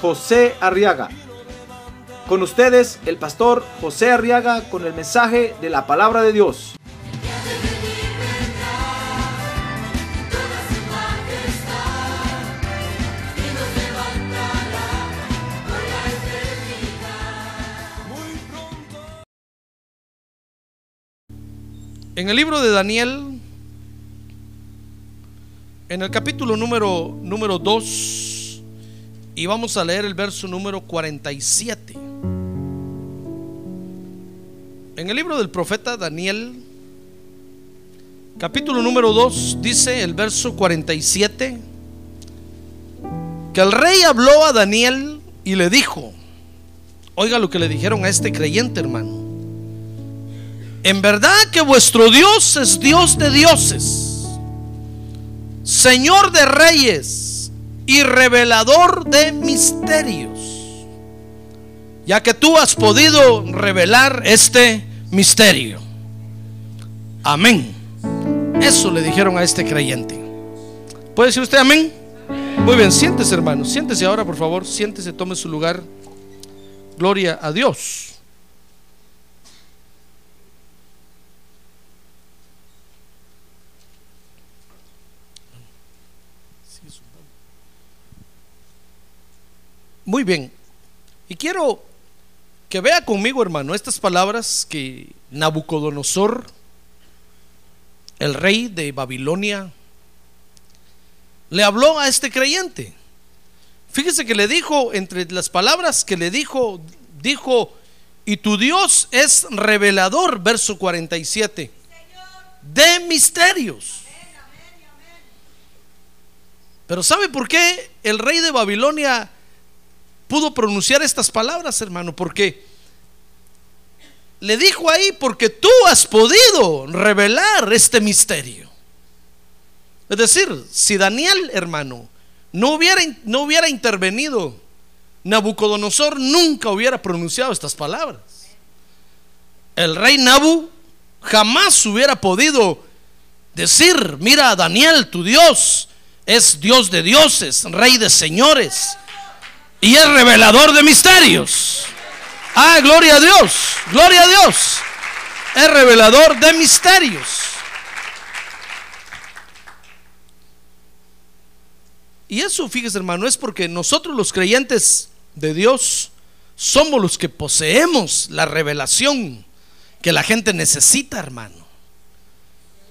José Arriaga. Con ustedes, el pastor José Arriaga con el mensaje de la palabra de Dios. En el libro de Daniel, en el capítulo número, número 2, y vamos a leer el verso número 47. En el libro del profeta Daniel, capítulo número 2, dice el verso 47, que el rey habló a Daniel y le dijo, oiga lo que le dijeron a este creyente hermano. En verdad que vuestro Dios es Dios de dioses, Señor de reyes y revelador de misterios, ya que tú has podido revelar este misterio. Amén. Eso le dijeron a este creyente. ¿Puede decir usted amén? Muy bien, siéntese hermano, siéntese ahora por favor, siéntese, tome su lugar. Gloria a Dios. Muy bien. Y quiero que vea conmigo, hermano, estas palabras que Nabucodonosor, el rey de Babilonia, le habló a este creyente. Fíjese que le dijo, entre las palabras que le dijo, dijo, y tu Dios es revelador, verso 47, de misterios. Pero ¿sabe por qué el rey de Babilonia pudo pronunciar estas palabras, hermano, porque le dijo ahí, porque tú has podido revelar este misterio. Es decir, si Daniel, hermano, no hubiera, no hubiera intervenido, Nabucodonosor nunca hubiera pronunciado estas palabras. El rey Nabu jamás hubiera podido decir, mira, Daniel, tu Dios es Dios de dioses, rey de señores y es revelador de misterios. Ah, gloria a Dios, gloria a Dios. Es revelador de misterios. Y eso, fíjese hermano, es porque nosotros los creyentes de Dios somos los que poseemos la revelación que la gente necesita, hermano.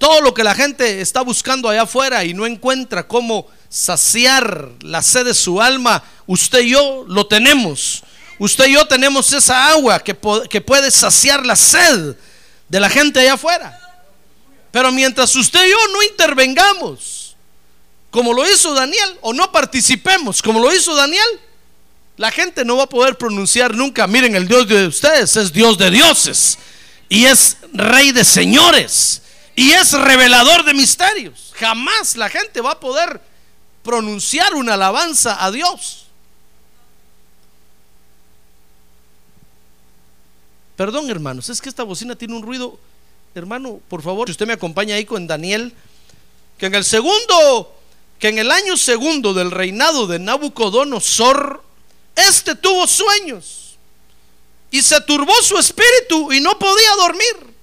Todo lo que la gente está buscando allá afuera y no encuentra cómo saciar la sed de su alma, usted y yo lo tenemos. Usted y yo tenemos esa agua que, puede saciar la sed de la gente allá afuera. Pero mientras usted y yo no intervengamos, como lo hizo Daniel, o no participemos, como lo hizo Daniel, la gente no va a poder pronunciar nunca, miren, el Dios de ustedes es Dios de dioses y es rey de señores y es revelador de misterios. Jamás la gente va a poder pronunciar una alabanza a Dios. Perdón, hermanos, es que esta bocina tiene un ruido. Hermano, por favor, si usted me acompaña ahí con Daniel, que en el segundo, que en el año segundo del reinado de Nabucodonosor, este tuvo sueños y se turbó su espíritu y no podía dormir.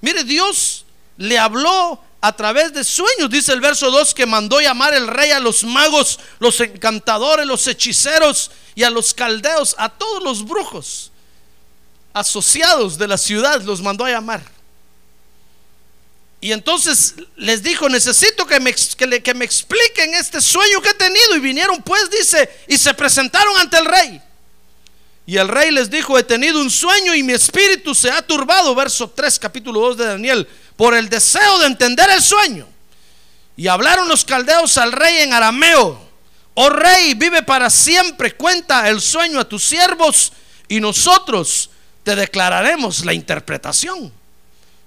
Mire, Dios le habló a través de sueños, dice el verso 2, que mandó llamar el rey a los magos, los encantadores, los hechiceros y a los caldeos, a todos los brujos asociados de la ciudad, los mandó a llamar. Y entonces les dijo, necesito que me, que, que me expliquen este sueño que he tenido. Y vinieron pues, dice, y se presentaron ante el rey. Y el rey les dijo, he tenido un sueño y mi espíritu se ha turbado. Verso 3, capítulo 2 de Daniel por el deseo de entender el sueño. Y hablaron los caldeos al rey en arameo, oh rey, vive para siempre, cuenta el sueño a tus siervos y nosotros te declararemos la interpretación.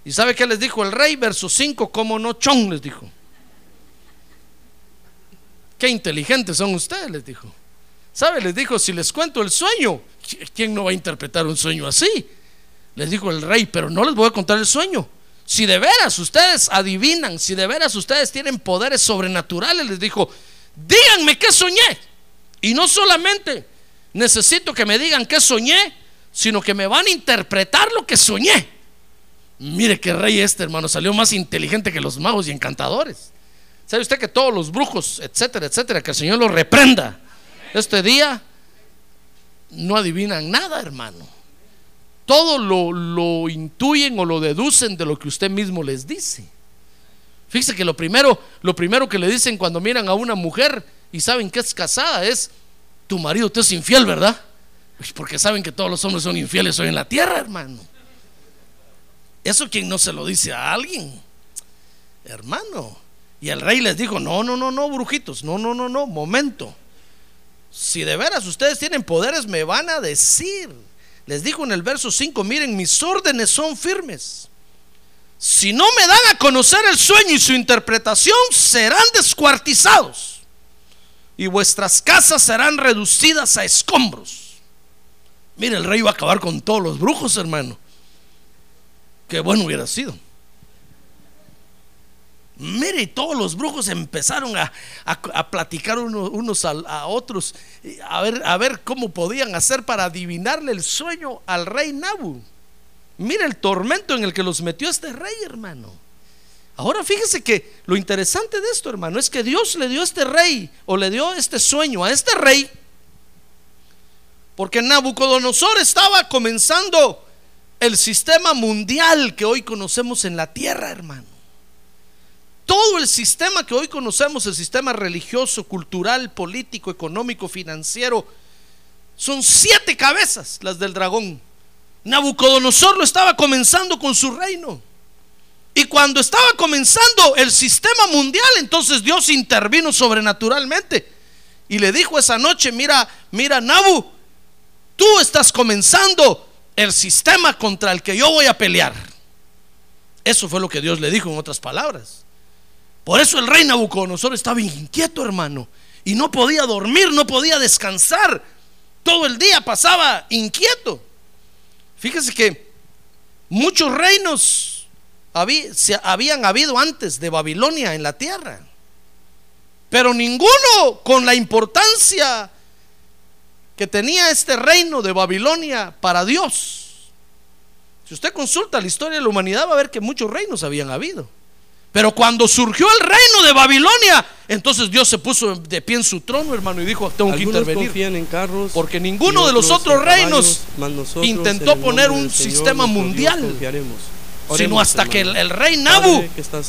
¿Y sabe qué les dijo el rey? Verso 5, como no chon, les dijo. Qué inteligentes son ustedes, les dijo. ¿Sabe? Les dijo, si les cuento el sueño, ¿quién no va a interpretar un sueño así? Les dijo el rey, pero no les voy a contar el sueño. Si de veras ustedes adivinan, si de veras ustedes tienen poderes sobrenaturales, les dijo, díganme qué soñé. Y no solamente necesito que me digan qué soñé, sino que me van a interpretar lo que soñé. Mire qué rey este, hermano, salió más inteligente que los magos y encantadores. ¿Sabe usted que todos los brujos, etcétera, etcétera, que el Señor los reprenda? Este día no adivinan nada, hermano todo lo, intuyen o lo deducen de lo que usted mismo les dice. Fíjese que lo primero, lo primero que le dicen cuando miran a una mujer y saben que es casada es, tu marido te es infiel, ¿verdad? Porque saben que todos los hombres son infieles hoy en la tierra, hermano. Eso quien no se lo dice a alguien, hermano. Y el rey les dijo, no, no, no, no, brujitos, no, no, no, no, momento. Si de veras ustedes tienen poderes, me van a decir. Les dijo en el verso 5, miren, mis órdenes son firmes. Si no me dan a conocer el sueño y su interpretación, serán descuartizados. Y vuestras casas serán reducidas a escombros. Mire, el rey va a acabar con todos los brujos, hermano. Qué bueno hubiera sido. Mire, todos los brujos empezaron a, platicar unos, a, otros, a ver, a ver cómo podían hacer para adivinarle el sueño al rey Nabu. Mire el tormento en el que los metió este rey, hermano. Ahora fíjese que lo interesante de esto, hermano, es que Dios le dio este rey o le dio este sueño a este rey porque Nabucodonosor estaba comenzando el sistema mundial que hoy conocemos en la tierra, hermano todo el sistema que hoy conocemos, el sistema religioso, cultural, político, económico, financiero, son siete cabezas las del dragón. Nabucodonosor lo estaba comenzando con su reino. Y cuando estaba comenzando el sistema mundial, entonces Dios intervino sobrenaturalmente y le dijo esa noche, mira, mira, Nabu, tú estás comenzando el sistema contra el que yo voy a pelear. Eso fue lo que Dios le dijo en otras palabras. Por eso el rey Nabucodonosor estaba inquieto, hermano. Y no podía dormir, no podía descansar. Todo el día pasaba inquieto. Fíjese que muchos reinos habían habido antes de Babilonia en la tierra. Pero ninguno con la importancia que tenía este reino de Babilonia para Dios. Si usted consulta la historia de la humanidad va a ver que muchos reinos habían habido. Pero cuando surgió el reino de Babilonia, entonces Dios se puso de pie en su trono, hermano, y dijo, tengo que intervenir. En carros, porque ninguno de los otros reinos intentó poner un sistema mundial. Sino hasta que el, rey Nabu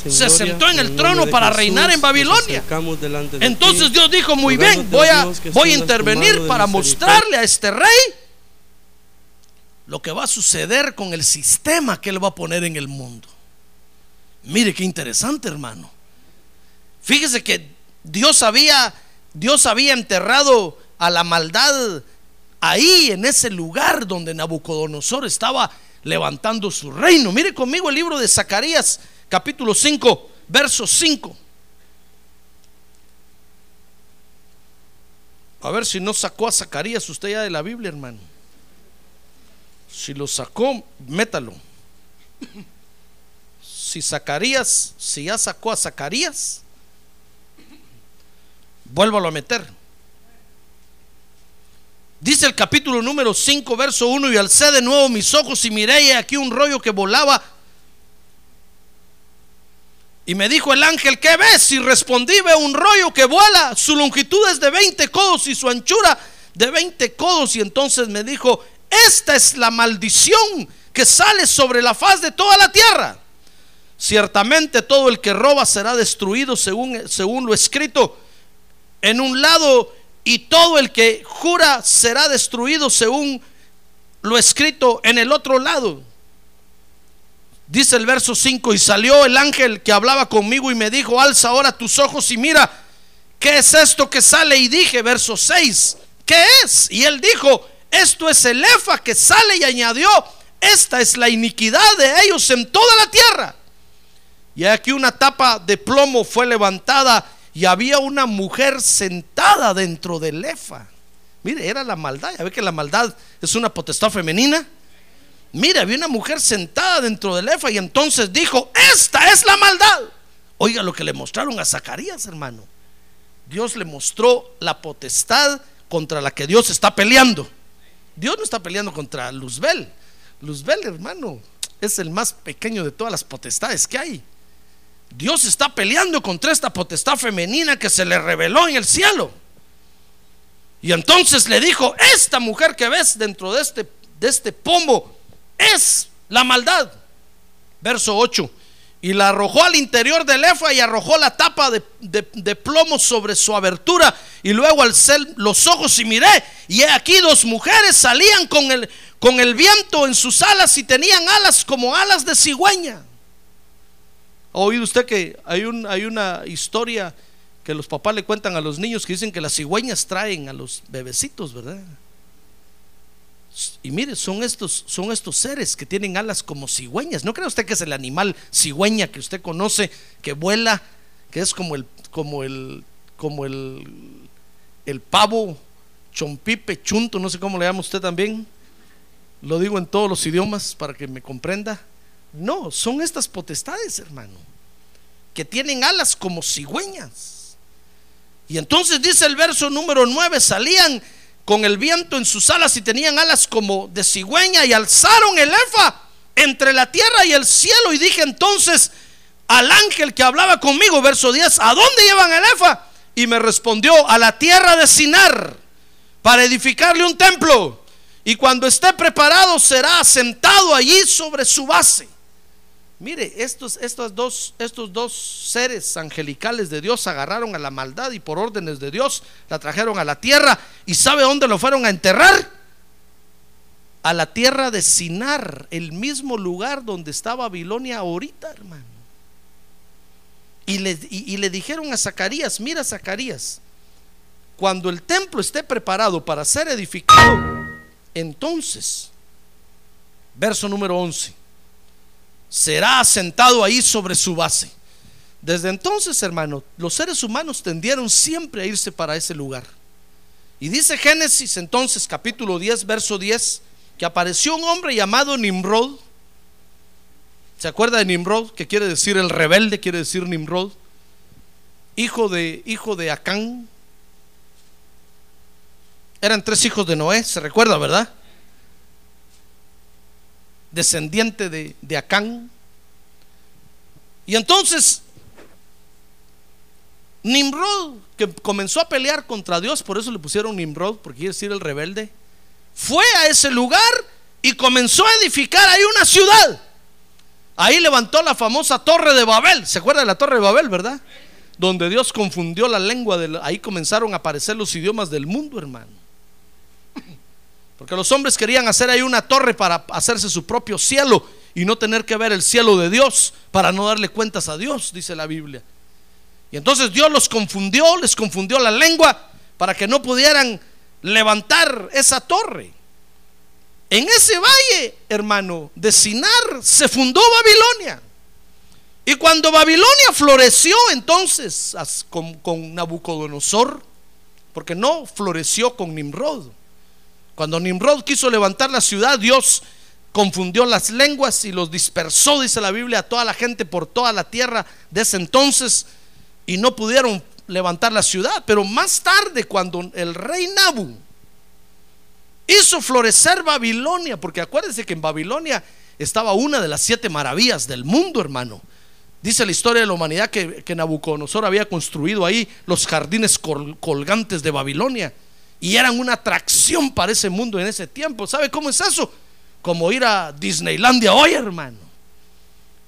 se sentó en el trono para reinar en Babilonia. Entonces Dios dijo, muy bien, voy a, voy a intervenir para mostrarle a este rey lo que va a suceder con el sistema que él va a poner en el mundo. Mire qué interesante, hermano. Fíjese que Dios había Dios había enterrado a la maldad ahí en ese lugar donde Nabucodonosor estaba levantando su reino. Mire conmigo el libro de Zacarías, capítulo 5, verso 5. A ver si no sacó a Zacarías usted ya de la Biblia, hermano. Si lo sacó, métalo si Zacarías, si ya sacó a Zacarías, vuélvalo a meter. Dice el capítulo número 5, verso 1, y alcé de nuevo mis ojos y miré y aquí un rollo que volaba. Y me dijo el ángel, ¿qué ves? Y respondí, veo un rollo que vuela, su longitud es de 20 codos y su anchura de 20 codos. Y entonces me dijo, esta es la maldición que sale sobre la faz de toda la tierra. Ciertamente todo el que roba será destruido según, según lo escrito en un lado y todo el que jura será destruido según lo escrito en el otro lado. Dice el verso 5, y salió el ángel que hablaba conmigo y me dijo, alza ahora tus ojos y mira. ¿qué es esto que sale? Y dije, verso 6, ¿qué es? Y él dijo, esto es el efa que sale y añadió, esta es la iniquidad de ellos en toda la tierra. Y aquí una tapa de plomo fue levantada y había una mujer sentada dentro del efa. Mire, era la maldad. Ya ve que la maldad es una potestad femenina. Mire, había una mujer sentada dentro del efa y entonces dijo, esta es la maldad. Oiga lo que le mostraron a Zacarías, hermano. Dios le mostró la potestad contra la que Dios está peleando. Dios no está peleando contra Luzbel. Luzbel, hermano, es el más pequeño de todas las potestades que hay. Dios está peleando contra esta potestad femenina que se le reveló en el cielo. Y entonces le dijo, esta mujer que ves dentro de este, de este es la maldad. Verso 8. Y la arrojó al interior del efa y arrojó la tapa de, plomo sobre su abertura. Y luego alcé los ojos y miré. Y he aquí dos mujeres salían con el, con el viento en sus alas y tenían alas como alas de cigüeña. ¿Ha oído usted que hay, un, hay una historia que los papás le cuentan a los niños que dicen que las cigüeñas traen a los bebecitos, ¿verdad? Y mire, son estos, son estos seres que tienen alas como cigüeñas. ¿No cree usted que es el animal cigüeña que usted conoce, que vuela, que es como el, como el, como el, el pavo, chompipe, chunto, no sé cómo le llama usted también? Lo digo en todos los idiomas para que me comprenda. No, son estas potestades, hermano, que tienen alas como cigüeñas. Y entonces dice el verso número 9, salían con el viento en sus alas y tenían alas como de cigüeña y alzaron el efa entre la tierra y el cielo. Y dije entonces al ángel que hablaba conmigo, verso 10, ¿a dónde llevan el efa? Y me respondió, a la tierra de Sinar, para edificarle un templo. Y cuando esté preparado será asentado allí sobre su base. Mire, estos, estos, dos, estos dos seres angelicales de Dios agarraron a la maldad y por órdenes de Dios la trajeron a la tierra. ¿Y sabe dónde lo fueron a enterrar? A la tierra de Sinar, el mismo lugar donde está Babilonia ahorita, hermano. Y le, y le dijeron a Zacarías, mira Zacarías, cuando el templo esté preparado para ser edificado, entonces, verso número 11 será asentado ahí sobre su base. Desde entonces, hermano, los seres humanos tendieron siempre a irse para ese lugar. Y dice Génesis entonces, capítulo 10, verso 10, que apareció un hombre llamado Nimrod. ¿Se acuerda de Nimrod? Que quiere decir el rebelde, quiere decir Nimrod. Hijo de, hijo de Acán. Eran tres hijos de Noé, se recuerda, ¿verdad? Descendiente de, de Acán. Y entonces, Nimrod, que comenzó a pelear contra Dios, por eso le pusieron Nimrod, porque quiere decir el rebelde, fue a ese lugar y comenzó a edificar ahí una ciudad. Ahí levantó la famosa torre de Babel. ¿Se acuerda de la torre de Babel, verdad? Donde Dios confundió la lengua. De ahí comenzaron a aparecer los idiomas del mundo, hermano. Porque los hombres querían hacer ahí una torre para hacerse su propio cielo y no tener que ver el cielo de Dios para no darle cuentas a Dios, dice la Biblia. Y entonces Dios los confundió, les confundió la lengua para que no pudieran levantar esa torre. En ese valle, hermano, de Sinar se fundó Babilonia. Y cuando Babilonia floreció entonces con, Nabucodonosor, porque no floreció con Nimrod, cuando Nimrod quiso levantar la ciudad, Dios confundió las lenguas y los dispersó, dice la Biblia, a toda la gente por toda la tierra de ese entonces y no pudieron levantar la ciudad. Pero más tarde, cuando el rey Nabu hizo florecer Babilonia, porque acuérdense que en Babilonia estaba una de las siete maravillas del mundo, hermano. Dice la historia de la humanidad que, Nabucodonosor había construido ahí los jardines colgantes de Babilonia y eran una atracción para ese mundo en ese tiempo. ¿Sabe cómo es eso? Como ir a Disneylandia hoy, hermano.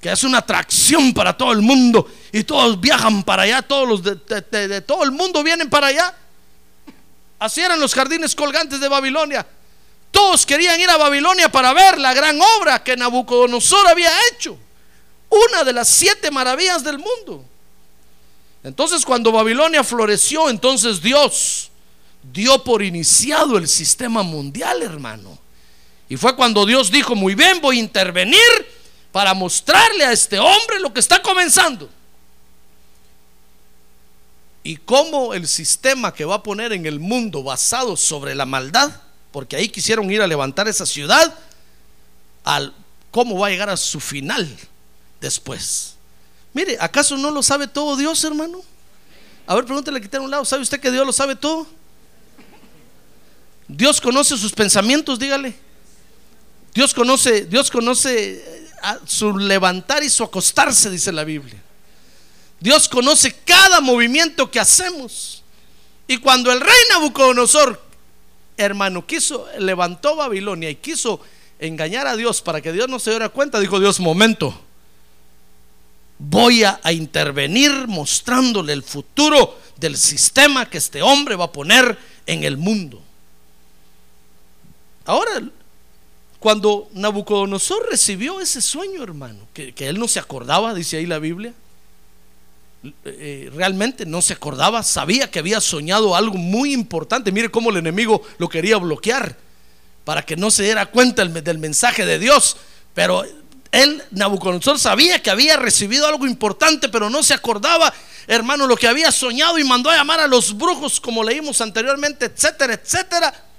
Que es una atracción para todo el mundo y todos viajan para allá, todos los de, todo el mundo vienen para allá. Así eran los jardines colgantes de Babilonia. Todos querían ir a Babilonia para ver la gran obra que Nabucodonosor había hecho. Una de las siete maravillas del mundo. Entonces cuando Babilonia floreció, entonces Dios dio por iniciado el sistema mundial, hermano. Y fue cuando Dios dijo, muy bien, voy a intervenir para mostrarle a este hombre lo que está comenzando. Y cómo el sistema que va a poner en el mundo basado sobre la maldad, porque ahí quisieron ir a levantar esa ciudad, al cómo va a llegar a su final después. Mire, ¿acaso no lo sabe todo Dios, hermano? A ver, pregúntale que está a un lado, ¿sabe usted que Dios lo sabe todo? Dios conoce sus pensamientos, dígale. Dios conoce, Dios conoce eh, su levantar y su acostarse, dice la Biblia. Dios conoce cada movimiento que hacemos. Y cuando el rey Nabucodonosor, hermano, quiso, levantó Babilonia y quiso engañar a Dios para que Dios no se diera cuenta, dijo Dios, momento, voy a, a intervenir mostrándole el futuro del sistema que este hombre va a poner en el mundo. Ahora, cuando Nabucodonosor recibió ese sueño, hermano, que, él no se acordaba, dice ahí la Biblia, eh, realmente no se acordaba, sabía que había soñado algo muy importante. Mire cómo el enemigo lo quería bloquear para que no se diera cuenta del mensaje de Dios. Pero él, Nabucodonosor, sabía que había recibido algo importante, pero no se acordaba, hermano, lo que había soñado y mandó a llamar a los brujos, como leímos anteriormente, etcétera, etcétera.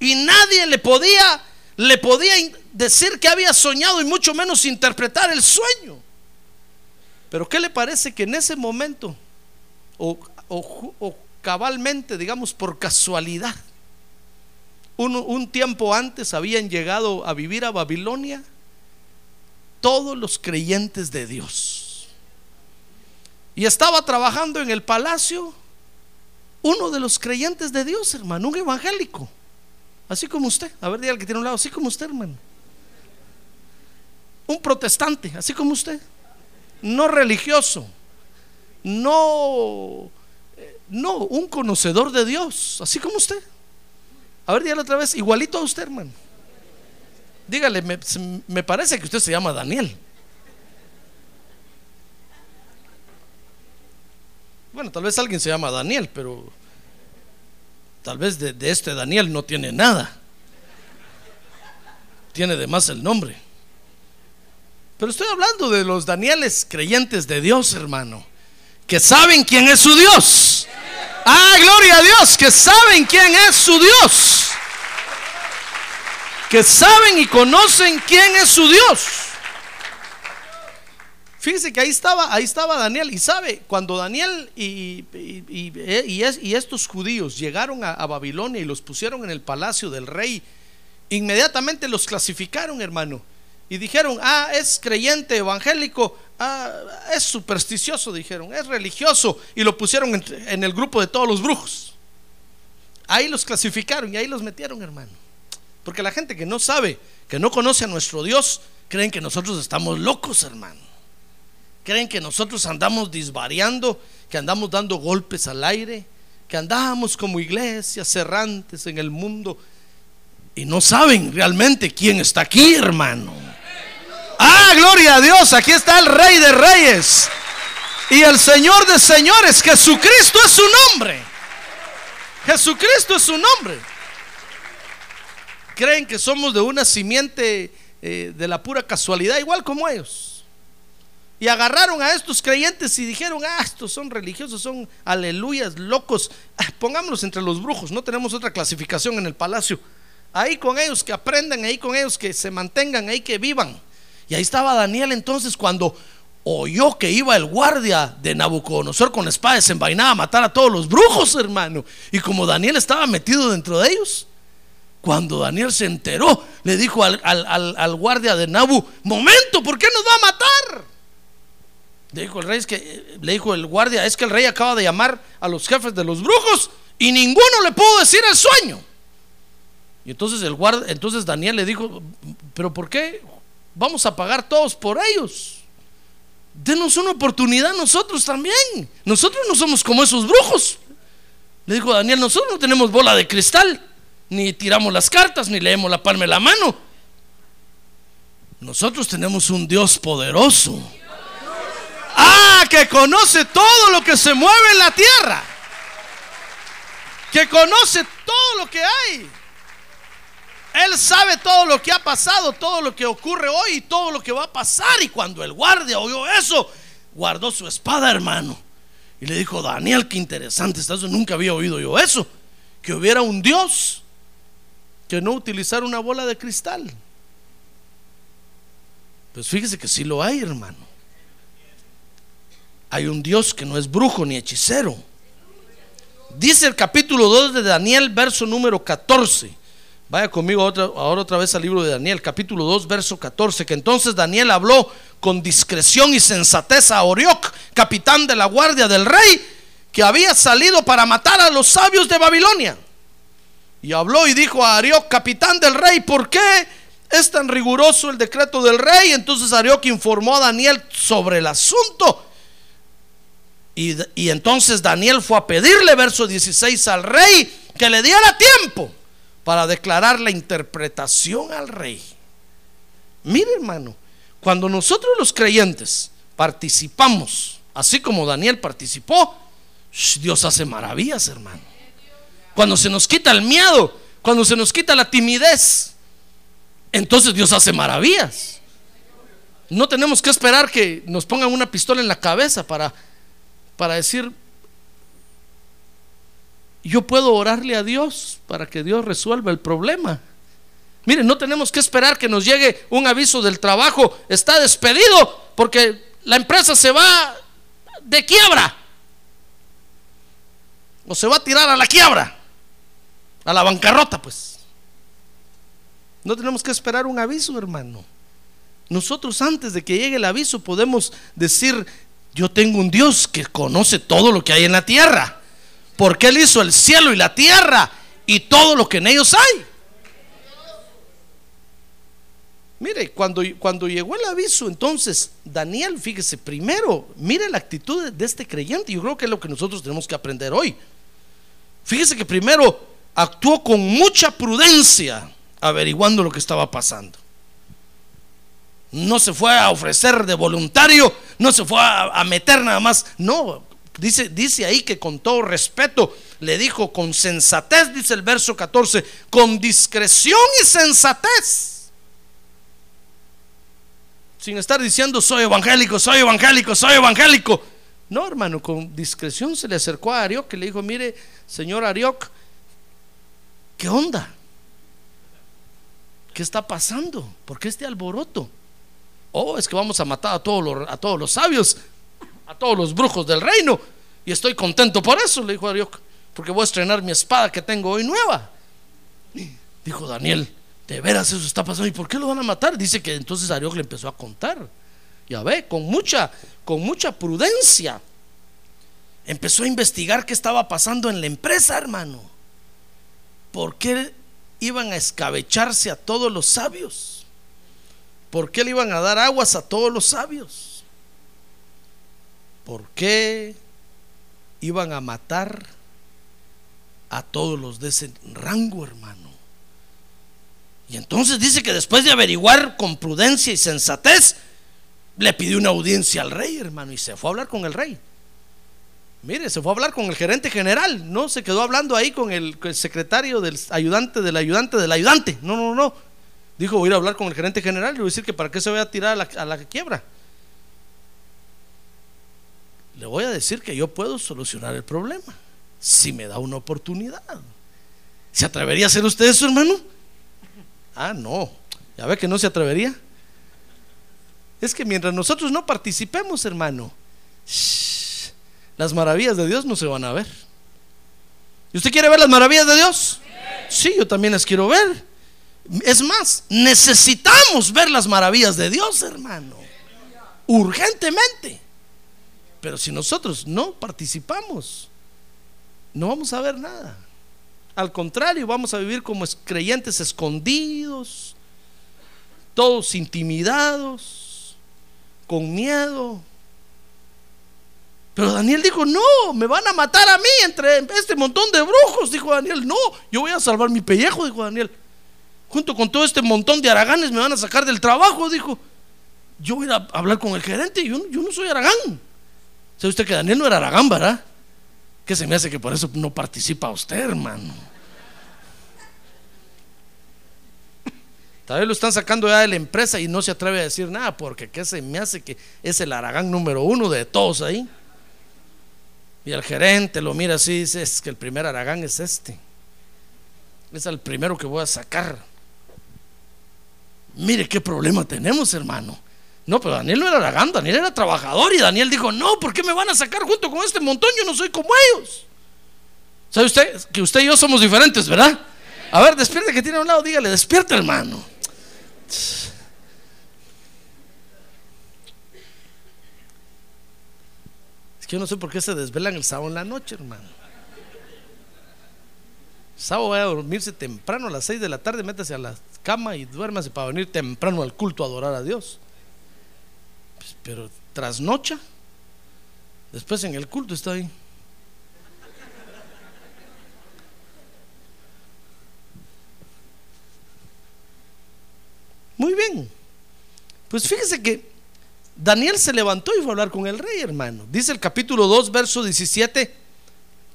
Y nadie le podía, le podía decir que había soñado y mucho menos interpretar el sueño. Pero ¿qué le parece que en ese momento, o, cabalmente, digamos por casualidad, un, tiempo antes habían llegado a vivir a Babilonia todos los creyentes de Dios. Y estaba trabajando en el palacio uno de los creyentes de Dios, hermano, un evangélico. Así como usted. A ver, dígale que tiene un lado, así como usted, hermano. Un protestante, así como usted no religioso, no, no, un conocedor de Dios, así como usted. A ver, dígale otra vez, igualito a usted, hermano. Dígale, me parece que usted se llama Daniel. Bueno, tal vez alguien se llama Daniel, pero tal vez de, de, este Daniel no tiene nada. Tiene de más el nombre. Pero estoy hablando de los Danieles creyentes de Dios, hermano, que saben quién es su Dios. Ah, gloria a Dios, que saben quién es su Dios. Que saben y conocen quién es su Dios. Fíjese que ahí estaba, ahí estaba Daniel. Y sabe, cuando Daniel y, y, estos judíos llegaron a, Babilonia y los pusieron en el palacio del rey, inmediatamente los clasificaron, hermano y dijeron, ah, es creyente evangélico, ah, es supersticioso, dijeron, es religioso, y lo pusieron en, el grupo de todos los brujos. Ahí los clasificaron y ahí los metieron, hermano. Porque la gente que no sabe, que no conoce a nuestro Dios, creen que nosotros estamos locos, hermano. Creen que nosotros andamos disvariando, que andamos dando golpes al aire, que andamos como iglesias errantes en el mundo y no saben realmente quién está aquí, hermano. Ah, gloria a Dios, aquí está el Rey de Reyes y el Señor de Señores. Jesucristo es su nombre. Jesucristo es su nombre. Creen que somos de una simiente eh, de la pura casualidad, igual como ellos. Y agarraron a estos creyentes y dijeron, ah, estos son religiosos, son aleluyas, locos. Ah, pongámoslos entre los brujos, no tenemos otra clasificación en el palacio. Ahí con ellos que aprendan, ahí con ellos que se mantengan, ahí que vivan. Y ahí estaba Daniel entonces cuando oyó que iba el guardia de Nabucodonosor con la espada desenvainada a matar a todos los brujos, hermano. Y como Daniel estaba metido dentro de ellos, cuando Daniel se enteró, le dijo al, al, guardia de Nabu, momento, ¿por qué nos va a matar? Le dijo el rey, es que, le dijo el guardia, es que el rey acaba de llamar a los jefes de los brujos y ninguno le pudo decir el sueño. Y entonces el guardia, entonces Daniel le dijo, pero ¿por qué vamos a pagar todos por ellos. Denos una oportunidad nosotros también. Nosotros no somos como esos brujos. Le dijo Daniel, nosotros no tenemos bola de cristal, ni tiramos las cartas, ni leemos la palma de la mano. Nosotros tenemos un Dios poderoso. Ah, que conoce todo lo que se mueve en la tierra. Que conoce todo lo que hay. Él sabe todo lo que ha pasado, todo lo que ocurre hoy y todo lo que va a pasar. Y cuando el guardia oyó eso, guardó su espada, hermano. Y le dijo, Daniel, qué interesante está eso. Nunca había oído yo eso. Que hubiera un Dios que no utilizara una bola de cristal. Pues fíjese que sí lo hay, hermano. Hay un Dios que no es brujo ni hechicero. Dice el capítulo 2 de Daniel, verso número 14. Vaya conmigo ahora otra vez al libro de Daniel, capítulo 2, verso 14, que entonces Daniel habló con discreción y sensatez a Orioc, capitán de la guardia del rey, que había salido para matar a los sabios de Babilonia. Y habló y dijo a Arioc, capitán del rey, ¿por qué es tan riguroso el decreto del rey? Entonces Arioc informó a Daniel sobre el asunto. Y, entonces Daniel fue a pedirle, verso 16, al rey que le diera tiempo para declarar la interpretación al rey. Mire hermano, cuando nosotros los creyentes participamos, así como Daniel participó, Dios hace maravillas, hermano. Cuando se nos quita el miedo, cuando se nos quita la timidez, entonces Dios hace maravillas. No tenemos que esperar que nos pongan una pistola en la cabeza para, para decir, yo puedo orarle a Dios para que Dios resuelva el problema. Miren, no tenemos que esperar que nos llegue un aviso del trabajo, está despedido porque la empresa se va de quiebra. O se va a tirar a la quiebra, a la bancarrota, pues. No tenemos que esperar un aviso, hermano. Nosotros antes de que llegue el aviso podemos decir, yo tengo un Dios que conoce todo lo que hay en la tierra porque Él hizo el cielo y la tierra y todo lo que en ellos hay. Mire, cuando, cuando llegó el aviso, entonces Daniel, fíjese, primero, mire la actitud de este creyente. Yo creo que es lo que nosotros tenemos que aprender hoy. Fíjese que primero actuó con mucha prudencia averiguando lo que estaba pasando. No se fue a ofrecer de voluntario, no se fue a, meter nada más. No, Dice, dice ahí que con todo respeto le dijo con sensatez, dice el verso 14, con discreción y sensatez. Sin estar diciendo soy evangélico, soy evangélico, soy evangélico. No, hermano, con discreción se le acercó a Arioc y le dijo, mire, señor Arioc, ¿qué onda? ¿Qué está pasando? ¿Por qué este alboroto? Oh, es que vamos a matar a todos los, a todos los sabios a todos los brujos del reino. Y estoy contento por eso, le dijo Arioc, porque voy a estrenar mi espada que tengo hoy nueva. Dijo Daniel, de veras eso está pasando. ¿Y por qué lo van a matar? Dice que entonces Arioc le empezó a contar. Ya ve, con mucha, con mucha prudencia. Empezó a investigar qué estaba pasando en la empresa, hermano. ¿Por qué iban a escabecharse a todos los sabios? ¿Por qué le iban a dar aguas a todos los sabios? ¿Por qué iban a matar a todos los de ese rango, hermano? Y entonces dice que después de averiguar con prudencia y sensatez, le pidió una audiencia al rey, hermano, y se fue a hablar con el rey. Mire, se fue a hablar con el gerente general, no se quedó hablando ahí con el, secretario del ayudante del ayudante del ayudante. No, no, no. Dijo, voy a ir a hablar con el gerente general y voy a decir que para qué se vaya a tirar a la, quiebra le voy a decir que yo puedo solucionar el problema si me da una oportunidad. ¿Se atrevería a hacer usted eso, hermano? Ah, no. ¿Ya ve que no se atrevería? Es que mientras nosotros no participemos, hermano, las maravillas de Dios no se van a ver. ¿Y usted quiere ver las maravillas de Dios? Sí, yo también las quiero ver. Es más, necesitamos ver las maravillas de Dios, hermano. Urgentemente. Pero si nosotros no participamos, no vamos a ver nada. Al contrario, vamos a vivir como creyentes escondidos, todos intimidados, con miedo. Pero Daniel dijo, no, me van a matar a mí entre este montón de brujos, dijo Daniel. No, yo voy a salvar mi pellejo, dijo Daniel. Junto con todo este montón de araganes me van a sacar del trabajo, dijo. Yo voy a hablar con el gerente, yo, yo no soy aragán. ¿Sabe usted que Daniel no era Aragán, verdad? Que se me hace que por eso no participa usted, hermano. Tal vez lo están sacando ya de la empresa y no se atreve a decir nada porque que se me hace que es el Aragán número uno de todos ahí. Y el gerente lo mira así y dice, es que el primer Aragán es este. Es el primero que voy a sacar. Mire qué problema tenemos, hermano. No, pero Daniel no era Aragán, Daniel era trabajador y Daniel dijo, no, ¿por qué me van a sacar junto con este montón? Yo no soy como ellos. ¿Sabe usted que usted y yo somos diferentes, verdad? A ver, despierte que tiene a un lado, dígale, despierta hermano. Es que yo no sé por qué se desvelan el sábado en la noche, hermano. El sábado voy a dormirse temprano a las 6 de la tarde, métase a la cama y duérmase para venir temprano al culto a adorar a Dios. Pues, pero trasnocha, después en el culto está ahí. Muy bien. Pues fíjese que Daniel se levantó y fue a hablar con el rey, hermano. Dice el capítulo 2, verso 17,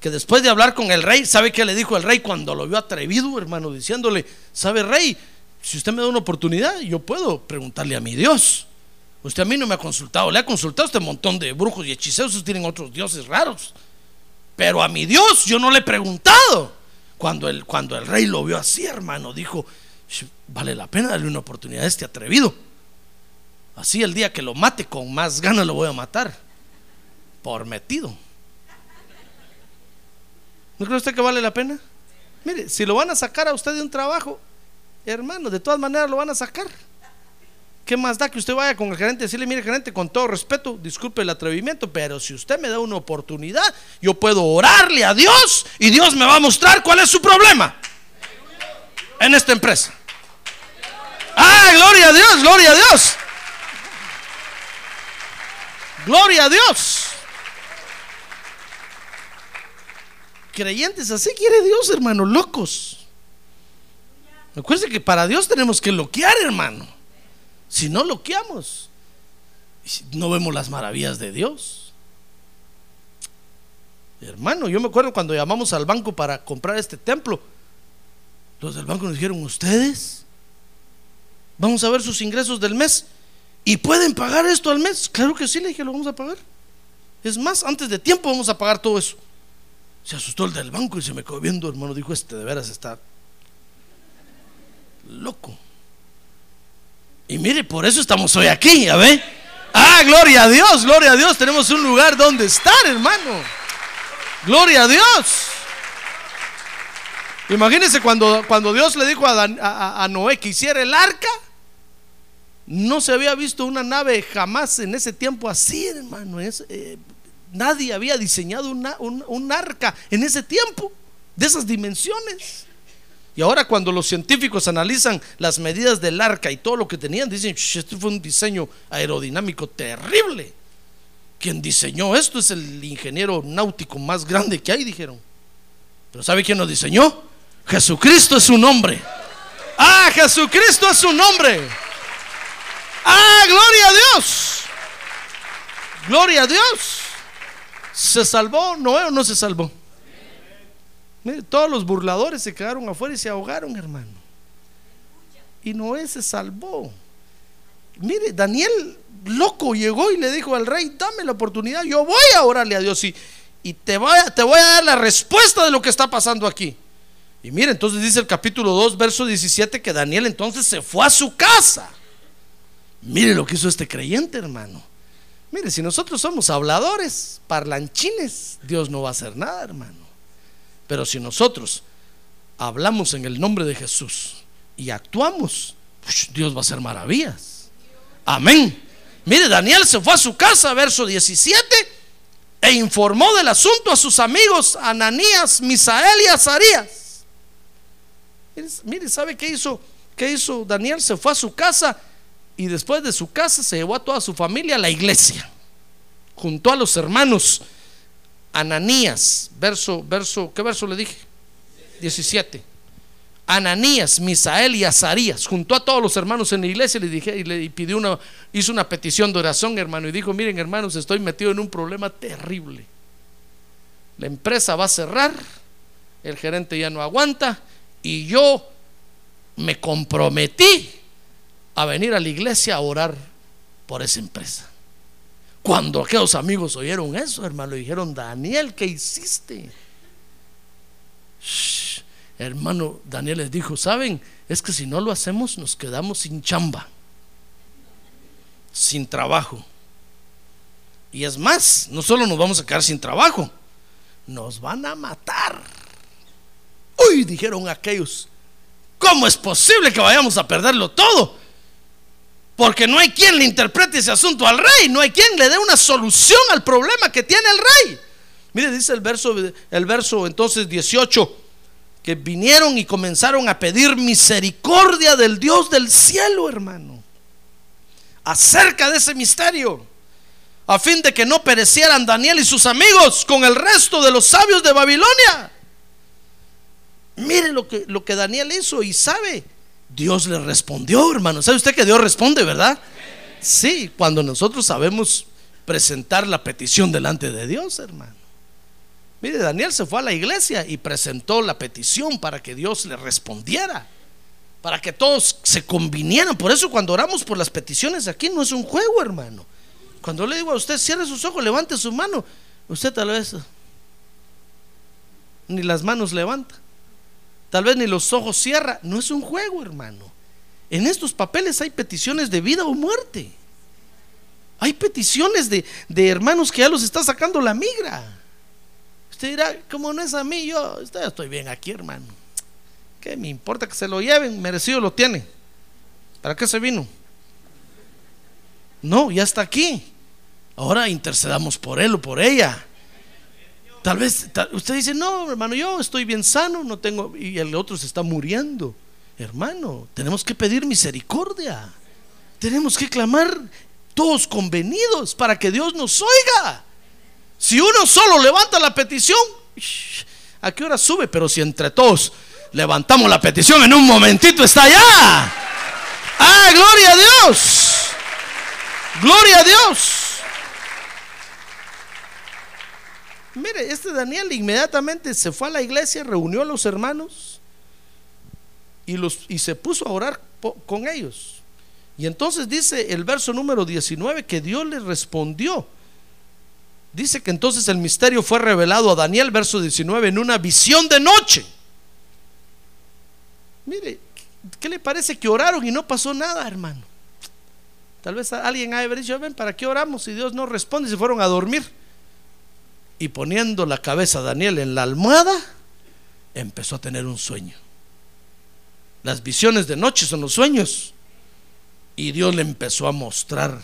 que después de hablar con el rey, ¿sabe qué le dijo el rey cuando lo vio atrevido, hermano? Diciéndole, ¿sabe rey? Si usted me da una oportunidad, yo puedo preguntarle a mi Dios. Usted a mí no me ha consultado, le ha consultado a este montón de brujos y hechiceros, tienen otros dioses raros. Pero a mi Dios yo no le he preguntado. Cuando el, cuando el rey lo vio así, hermano, dijo, vale la pena darle una oportunidad a este atrevido. Así el día que lo mate con más ganas lo voy a matar. Por metido. ¿No cree usted que vale la pena? Mire, si lo van a sacar a usted de un trabajo, hermano, de todas maneras lo van a sacar. ¿Qué más da que usted vaya con el gerente y decirle, mire gerente, con todo respeto, disculpe el atrevimiento, pero si usted me da una oportunidad, yo puedo orarle a Dios y Dios me va a mostrar cuál es su problema en esta empresa. Ah, gloria a Dios, gloria a Dios. Gloria a Dios. Creyentes así quiere Dios, hermano, locos. Recuerden que para Dios tenemos que loquear, hermano. Si no loqueamos, no vemos las maravillas de Dios. Hermano, yo me acuerdo cuando llamamos al banco para comprar este templo los del banco nos dijeron, ¿ustedes? Vamos a ver sus ingresos del mes. ¿Y pueden pagar esto al mes? Claro que sí, le dije, lo vamos a pagar. Es más, antes de tiempo vamos a pagar todo eso. Se asustó el del banco y se me quedó viendo, hermano. Dijo, este de veras está loco. Y mire, por eso estamos hoy aquí, ¿ya ve? Ah, gloria a Dios, gloria a Dios. Tenemos un lugar donde estar, hermano. Gloria a Dios. Imagínense cuando, cuando Dios le dijo a, Noé que hiciera el arca, no se había visto una nave jamás en ese tiempo así, hermano. Eh, nadie había diseñado una, un, arca en ese tiempo, de esas dimensiones. Y ahora cuando los científicos analizan las medidas del arca y todo lo que tenían, dicen, esto fue un diseño aerodinámico terrible. Quien diseñó esto es el ingeniero náutico más grande que hay, dijeron. Pero ¿sabe quién lo diseñó? Jesucristo es su nombre. Ah, Jesucristo es su nombre. Ah, gloria a Dios. Gloria a Dios. ¿Se salvó Noé o no se salvó? Todos los burladores se quedaron afuera y se ahogaron, hermano. Y Noé se salvó. Mire, Daniel loco llegó y le dijo al rey, dame la oportunidad, yo voy a orarle a Dios y, y te, voy a, te voy a dar la respuesta de lo que está pasando aquí. Y mire, entonces dice el capítulo 2, verso 17, que Daniel entonces se fue a su casa. Mire lo que hizo este creyente, hermano. Mire, si nosotros somos habladores, parlanchines, Dios no va a hacer nada, hermano. Pero si nosotros hablamos en el nombre de Jesús y actuamos, Dios va a hacer maravillas. Amén. Mire, Daniel se fue a su casa, verso 17, e informó del asunto a sus amigos Ananías, Misael y Azarías. Mire, ¿sabe qué hizo? ¿Qué hizo Daniel? Se fue a su casa y después de su casa se llevó a toda su familia a la iglesia. Juntó a los hermanos. Ananías, verso, verso, ¿qué verso le dije? 17. Ananías, Misael y Azarías, juntó a todos los hermanos en la iglesia y le dije y le pidió una, hizo una petición de oración, hermano, y dijo, miren, hermanos, estoy metido en un problema terrible. La empresa va a cerrar, el gerente ya no aguanta y yo me comprometí a venir a la iglesia a orar por esa empresa. Cuando aquellos amigos oyeron eso, hermano, dijeron, Daniel, ¿qué hiciste? hermano Daniel les dijo, ¿saben? Es que si no lo hacemos nos quedamos sin chamba, sin trabajo. Y es más, no solo nos vamos a quedar sin trabajo, nos van a matar. Uy, dijeron aquellos, ¿cómo es posible que vayamos a perderlo todo? Porque no hay quien le interprete ese asunto al rey, no hay quien le dé una solución al problema que tiene el rey. Mire, dice el verso, el verso entonces 18 que vinieron y comenzaron a pedir misericordia del Dios del cielo, hermano, acerca de ese misterio, a fin de que no perecieran Daniel y sus amigos con el resto de los sabios de Babilonia. Mire lo que, lo que Daniel hizo y sabe, Dios le respondió, hermano. ¿Sabe usted que Dios responde, verdad? Sí, cuando nosotros sabemos presentar la petición delante de Dios, hermano. Mire, Daniel se fue a la iglesia y presentó la petición para que Dios le respondiera, para que todos se convinieran. Por eso cuando oramos por las peticiones aquí no es un juego, hermano. Cuando le digo a usted, cierre sus ojos, levante su mano, usted tal vez ni las manos levanta, tal vez ni los ojos cierra. No es un juego, hermano. En estos papeles hay peticiones de vida o muerte. Hay peticiones de, de hermanos que ya los está sacando la migra. Usted dirá, como no es a mí, yo estoy bien aquí, hermano. ¿Qué me importa que se lo lleven? Merecido lo tiene. ¿Para qué se vino? No, ya está aquí. Ahora intercedamos por él o por ella. Tal vez usted dice, no, hermano, yo estoy bien sano, no tengo, y el otro se está muriendo. Hermano, tenemos que pedir misericordia. Tenemos que clamar todos convenidos para que Dios nos oiga. Si uno solo levanta la petición, ¿a qué hora sube? Pero si entre todos levantamos la petición, en un momentito está allá. ¡Ah, gloria a Dios! ¡Gloria a Dios! Mire, este Daniel inmediatamente se fue a la iglesia, reunió a los hermanos y, los, y se puso a orar con ellos. Y entonces dice el verso número 19 que Dios le respondió Dice que entonces el misterio fue revelado a Daniel, verso 19, en una visión de noche. Mire, ¿qué le parece que oraron y no pasó nada, hermano? Tal vez alguien haya dicho, ven, ¿para qué oramos? Y Dios no responde se fueron a dormir. Y poniendo la cabeza Daniel en la almohada, empezó a tener un sueño. Las visiones de noche son los sueños. Y Dios le empezó a mostrar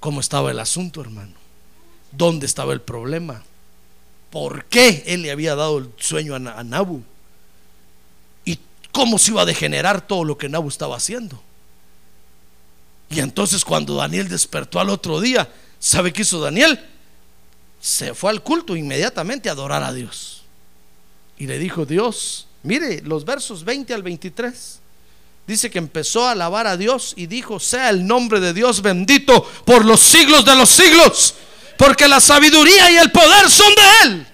cómo estaba el asunto, hermano dónde estaba el problema, por qué él le había dado el sueño a, Nabu y cómo se iba a degenerar todo lo que Nabu estaba haciendo. Y entonces cuando Daniel despertó al otro día, ¿sabe qué hizo Daniel? Se fue al culto inmediatamente a adorar a Dios. Y le dijo, Dios, mire los versos 20 al 23. Dice que empezó a alabar a Dios y dijo, sea el nombre de Dios bendito por los siglos de los siglos porque la sabiduría y el poder son de Él.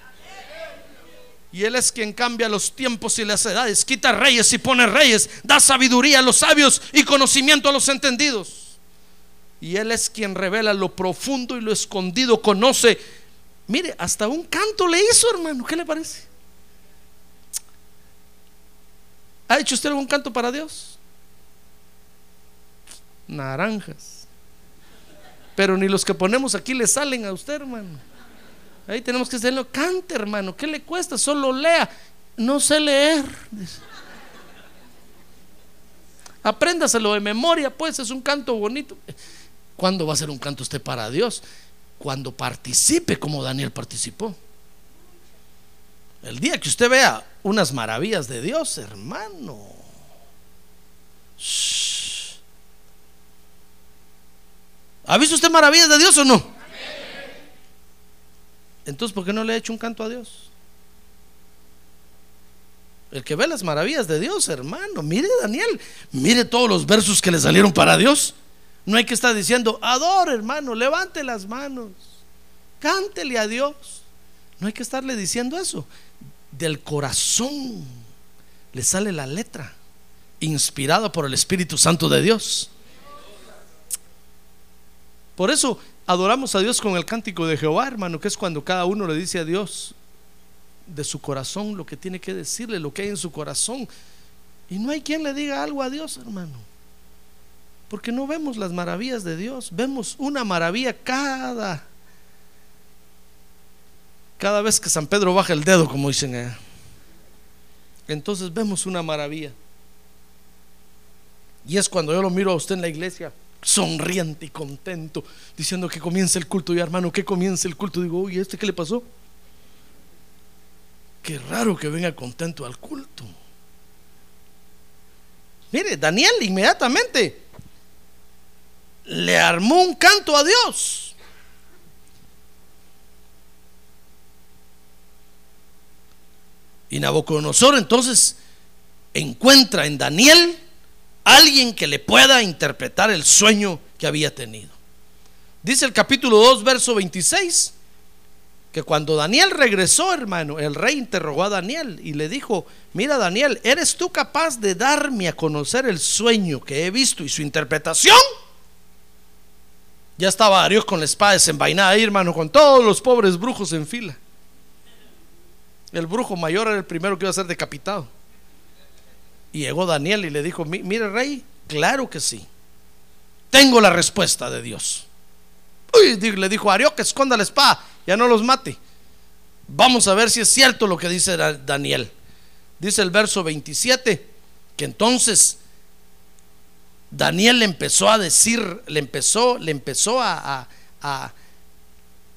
Y Él es quien cambia los tiempos y las edades, quita reyes y pone reyes, da sabiduría a los sabios y conocimiento a los entendidos. Y Él es quien revela lo profundo y lo escondido, conoce. Mire, hasta un canto le hizo, hermano. ¿Qué le parece? ¿Ha hecho usted algún canto para Dios? Naranjas pero ni los que ponemos aquí le salen a usted, hermano. Ahí tenemos que hacerlo. Cante, hermano. ¿Qué le cuesta? Solo lea. No sé leer. Apréndaselo de memoria, pues es un canto bonito. ¿Cuándo va a ser un canto usted para Dios? Cuando participe como Daniel participó. El día que usted vea unas maravillas de Dios, hermano. ¿Ha visto usted maravillas de Dios o no? Entonces, ¿por qué no le ha hecho un canto a Dios? El que ve las maravillas de Dios, hermano. Mire Daniel, mire todos los versos que le salieron para Dios. No hay que estar diciendo, adore hermano, levante las manos, cántele a Dios. No hay que estarle diciendo eso. Del corazón le sale la letra, inspirada por el Espíritu Santo de Dios. Por eso adoramos a Dios con el cántico de Jehová, hermano, que es cuando cada uno le dice a Dios de su corazón lo que tiene que decirle, lo que hay en su corazón. Y no hay quien le diga algo a Dios, hermano. Porque no vemos las maravillas de Dios, vemos una maravilla cada cada vez que San Pedro baja el dedo, como dicen. Entonces vemos una maravilla. Y es cuando yo lo miro a usted en la iglesia, sonriente y contento, diciendo que comience el culto. Y hermano, que comience el culto. Digo, uy, ¿este qué le pasó? Qué raro que venga contento al culto. Mire, Daniel inmediatamente le armó un canto a Dios. Y Nabucodonosor entonces encuentra en Daniel alguien que le pueda interpretar el sueño que había tenido. Dice el capítulo 2, verso 26, que cuando Daniel regresó, hermano, el rey interrogó a Daniel y le dijo, mira Daniel, ¿eres tú capaz de darme a conocer el sueño que he visto y su interpretación? Ya estaba Arios con la espada desenvainada ahí, hermano, con todos los pobres brujos en fila. El brujo mayor era el primero que iba a ser decapitado. Y llegó Daniel y le dijo, mire rey, claro que sí. Tengo la respuesta de Dios. Uy, le dijo a que esconda la espada, ya no los mate. Vamos a ver si es cierto lo que dice Daniel. Dice el verso 27, que entonces Daniel le empezó a decir, le empezó, le empezó a, a,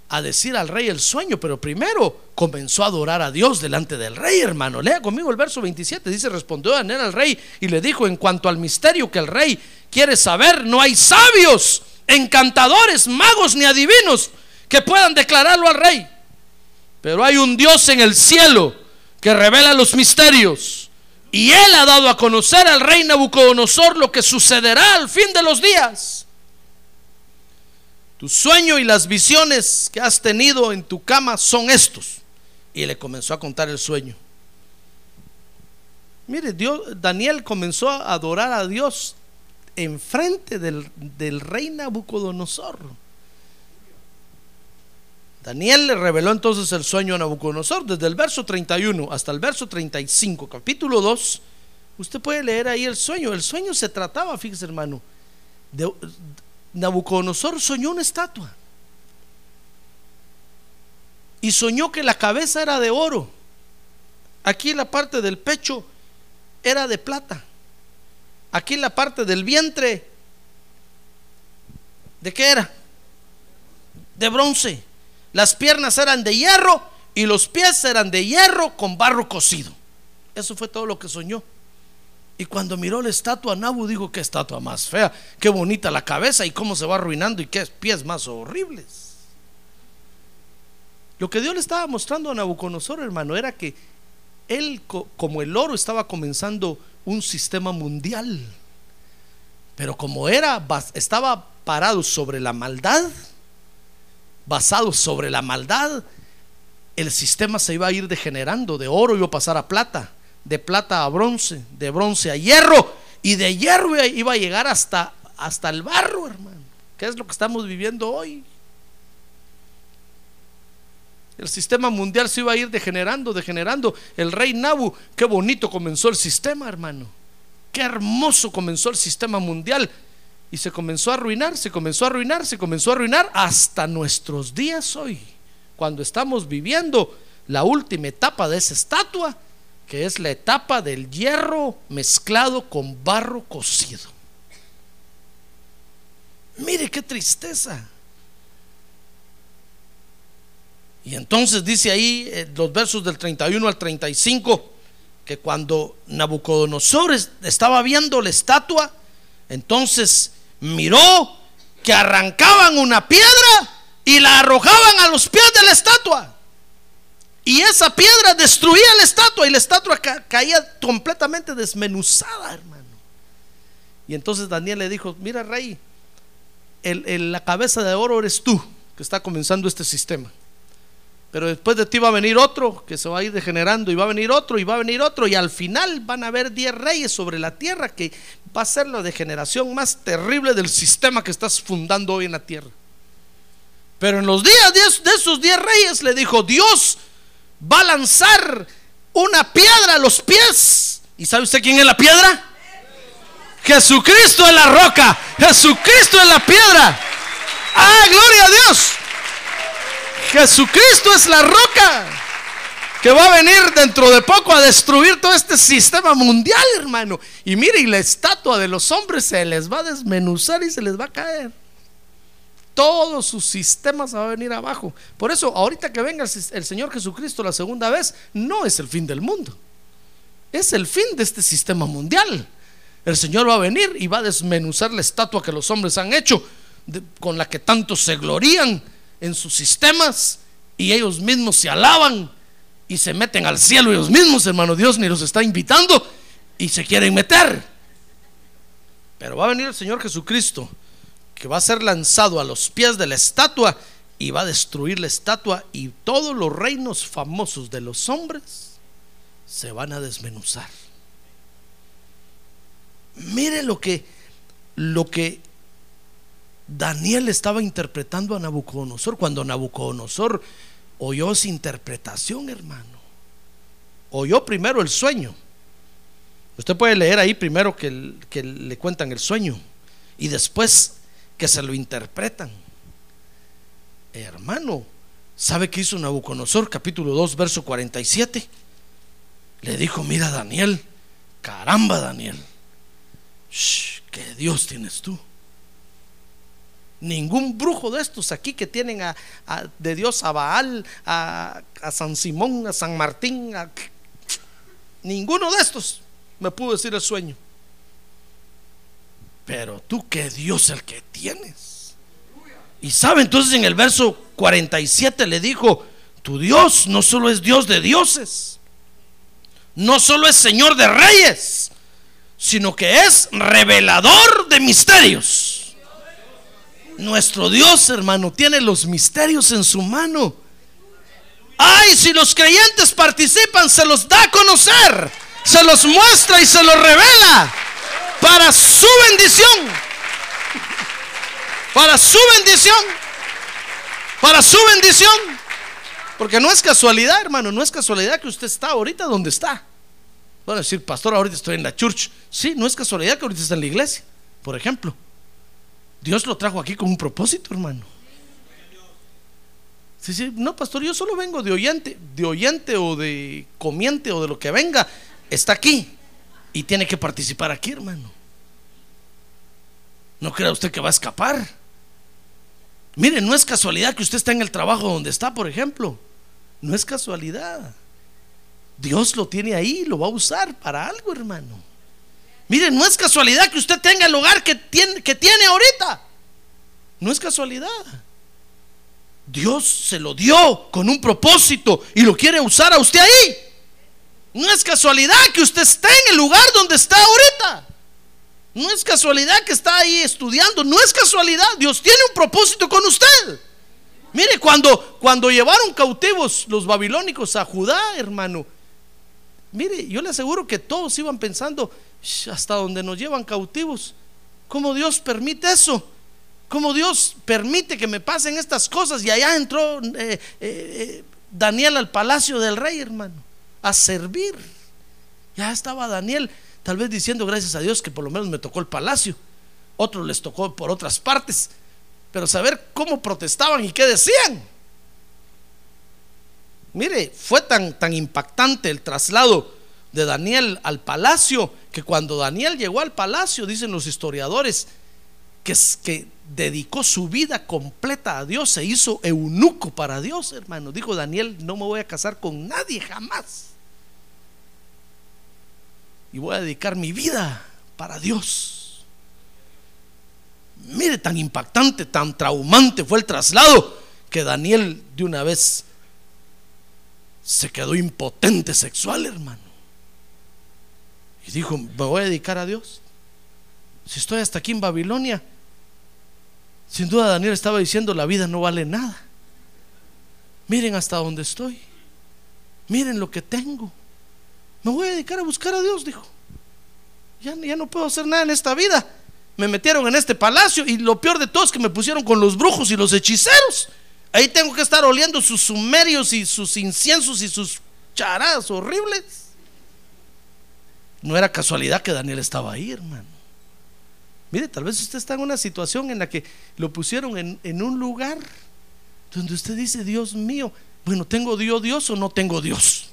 a, decir al rey el sueño, pero primero comenzó a adorar a Dios delante del rey, hermano. Lea conmigo el verso 27, dice, respondió Daniel al rey y le dijo, en cuanto al misterio que el rey quiere saber, no hay sabios, encantadores, magos ni adivinos que puedan declararlo al rey. Pero hay un Dios en el cielo que revela los misterios y él ha dado a conocer al rey Nabucodonosor lo que sucederá al fin de los días. Tu sueño y las visiones que has tenido en tu cama son estos. Y le comenzó a contar el sueño. Mire, Dios, Daniel comenzó a adorar a Dios enfrente del, del rey Nabucodonosor. Daniel le reveló entonces el sueño a Nabucodonosor desde el verso 31 hasta el verso 35, capítulo 2. Usted puede leer ahí el sueño. El sueño se trataba, fíjese hermano, de, Nabucodonosor soñó una estatua y soñó que la cabeza era de oro. Aquí la parte del pecho era de plata. Aquí la parte del vientre, ¿de qué era? De bronce. Las piernas eran de hierro y los pies eran de hierro con barro cocido. Eso fue todo lo que soñó. Y cuando miró la estatua, Nabu dijo, qué estatua más fea, qué bonita la cabeza y cómo se va arruinando y qué pies más horribles. Lo que Dios le estaba mostrando a Nabucodonosor, hermano, era que él, como el oro, estaba comenzando un sistema mundial. Pero como era, estaba parado sobre la maldad, basado sobre la maldad, el sistema se iba a ir degenerando. De oro iba a pasar a plata, de plata a bronce, de bronce a hierro, y de hierro iba a llegar hasta, hasta el barro, hermano. ¿Qué es lo que estamos viviendo hoy? El sistema mundial se iba a ir degenerando, degenerando. El rey Nabu, qué bonito comenzó el sistema, hermano. Qué hermoso comenzó el sistema mundial. Y se comenzó a arruinar, se comenzó a arruinar, se comenzó a arruinar hasta nuestros días hoy, cuando estamos viviendo la última etapa de esa estatua, que es la etapa del hierro mezclado con barro cocido. Mire qué tristeza. Y entonces dice ahí eh, los versos del 31 al 35 que cuando Nabucodonosor estaba viendo la estatua, entonces miró que arrancaban una piedra y la arrojaban a los pies de la estatua. Y esa piedra destruía la estatua y la estatua ca- caía completamente desmenuzada, hermano. Y entonces Daniel le dijo, mira rey, el- la cabeza de oro eres tú que está comenzando este sistema. Pero después de ti va a venir otro que se va a ir degenerando y va a venir otro y va a venir otro y al final van a haber 10 reyes sobre la tierra que va a ser la degeneración más terrible del sistema que estás fundando hoy en la tierra. Pero en los días de, esos 10 reyes le dijo, Dios va a lanzar una piedra a los pies. ¿Y sabe usted quién es la piedra? Jesucristo es la roca, Jesucristo es la piedra. Ah, gloria a Dios. Jesucristo es la roca que va a venir dentro de poco a destruir todo este sistema mundial, hermano. Y mire, y la estatua de los hombres se les va a desmenuzar y se les va a caer. Todo su sistema se va a venir abajo. Por eso, ahorita que venga el, Señor Jesucristo la segunda vez, no es el fin del mundo. Es el fin de este sistema mundial. El Señor va a venir y va a desmenuzar la estatua que los hombres han hecho, con la que tanto se glorían en sus sistemas y ellos mismos se alaban y se meten al cielo ellos mismos, hermano Dios ni los está invitando y se quieren meter. Pero va a venir el Señor Jesucristo que va a ser lanzado a los pies de la estatua y va a destruir la estatua y todos los reinos famosos de los hombres se van a desmenuzar. Mire lo que lo que Daniel estaba interpretando a Nabucodonosor cuando Nabucodonosor oyó esa interpretación, hermano. Oyó primero el sueño. Usted puede leer ahí primero que le cuentan el sueño y después que se lo interpretan. Hermano, ¿sabe qué hizo Nabucodonosor? Capítulo 2, verso 47. Le dijo, mira Daniel, caramba Daniel, shh, ¿qué Dios tienes tú? Ningún brujo de estos aquí que tienen a, de Dios a Baal, a, San Simón, a San Martín, a- ninguno de estos me pudo decir el sueño. Pero tú, ¿qué Dios el que tienes? Y sabe, entonces en el verso 47 le dijo, tu Dios no solo es Dios de dioses, no solo es Señor de reyes, sino que es revelador de misterios. Nuestro Dios, hermano, tiene los misterios en su mano. Ay, si los creyentes participan, se los da a conocer, se los muestra y se los revela para su bendición. Para su bendición. Para su bendición. Porque no es casualidad, hermano, no es casualidad que usted está ahorita donde está. Van a decir, pastor, ahorita estoy en la church. Sí, no es casualidad que ahorita está en la iglesia, por ejemplo. Dios lo trajo aquí con un propósito, hermano. Sí, sí, no, pastor, yo solo vengo de oyente, de oyente o de comiente o de lo que venga. Está aquí y tiene que participar aquí, hermano. No crea usted que va a escapar. Mire, no es casualidad que usted está en el trabajo donde está, por ejemplo. No es casualidad. Dios lo tiene ahí, lo va a usar para algo, hermano. Mire, no es casualidad que usted tenga el hogar que tiene, que tiene ahorita. No es casualidad. Dios se lo dio con un propósito y lo quiere usar a usted ahí. No es casualidad que usted esté en el lugar donde está ahorita. No es casualidad que está ahí estudiando. No es casualidad. Dios tiene un propósito con usted. Mire, cuando, cuando llevaron cautivos los babilónicos a Judá, hermano, mire, yo le aseguro que todos iban pensando, "Sh, hasta donde nos llevan cautivos, ¿cómo Dios permite eso? ¿Cómo Dios permite que me pasen estas cosas? Y allá entró eh, eh, eh, Daniel al palacio del rey, hermano, a servir. Ya estaba Daniel, tal vez diciendo gracias a Dios que por lo menos me tocó el palacio. Otros les tocó por otras partes. Pero saber cómo protestaban y qué decían. Mire, fue tan, tan impactante el traslado de Daniel al palacio que cuando Daniel llegó al palacio, dicen los historiadores, que, dedicó su vida completa a Dios, se hizo eunuco para Dios, hermano. Dijo Daniel, no me voy a casar con nadie jamás. Y voy a dedicar mi vida para Dios. Mire, tan impactante, tan traumante fue el traslado que Daniel de una vez se quedó impotente sexual, hermano. Y dijo, me voy a dedicar a Dios. Si estoy hasta aquí en Babilonia, sin duda Daniel estaba diciendo, la vida no vale nada. Miren hasta dónde estoy. Miren lo que tengo. Me voy a dedicar a buscar a Dios, dijo. Ya, ya no puedo hacer nada en esta vida. Me metieron en este palacio y lo peor de todo es que me pusieron con los brujos y los hechiceros. Ahí tengo que estar oliendo sus sumerios y sus inciensos y sus charadas horribles. No era casualidad que Daniel estaba ahí, hermano. Mire, tal vez usted está en una situación en la que lo pusieron en, en un lugar donde usted dice, Dios mío, bueno, ¿tengo Dios Dios o no tengo Dios?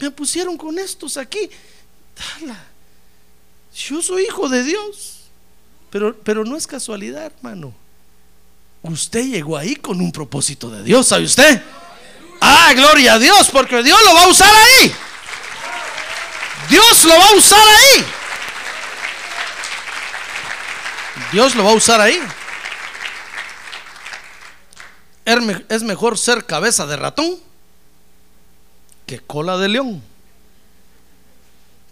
Me pusieron con estos aquí. Yo soy hijo de Dios. Pero, pero no es casualidad, hermano. Usted llegó ahí con un propósito de Dios, ¿sabe usted? Ah, gloria a Dios, porque Dios lo va a usar ahí. Dios lo va a usar ahí. Dios lo va a usar ahí. Es mejor ser cabeza de ratón que cola de león.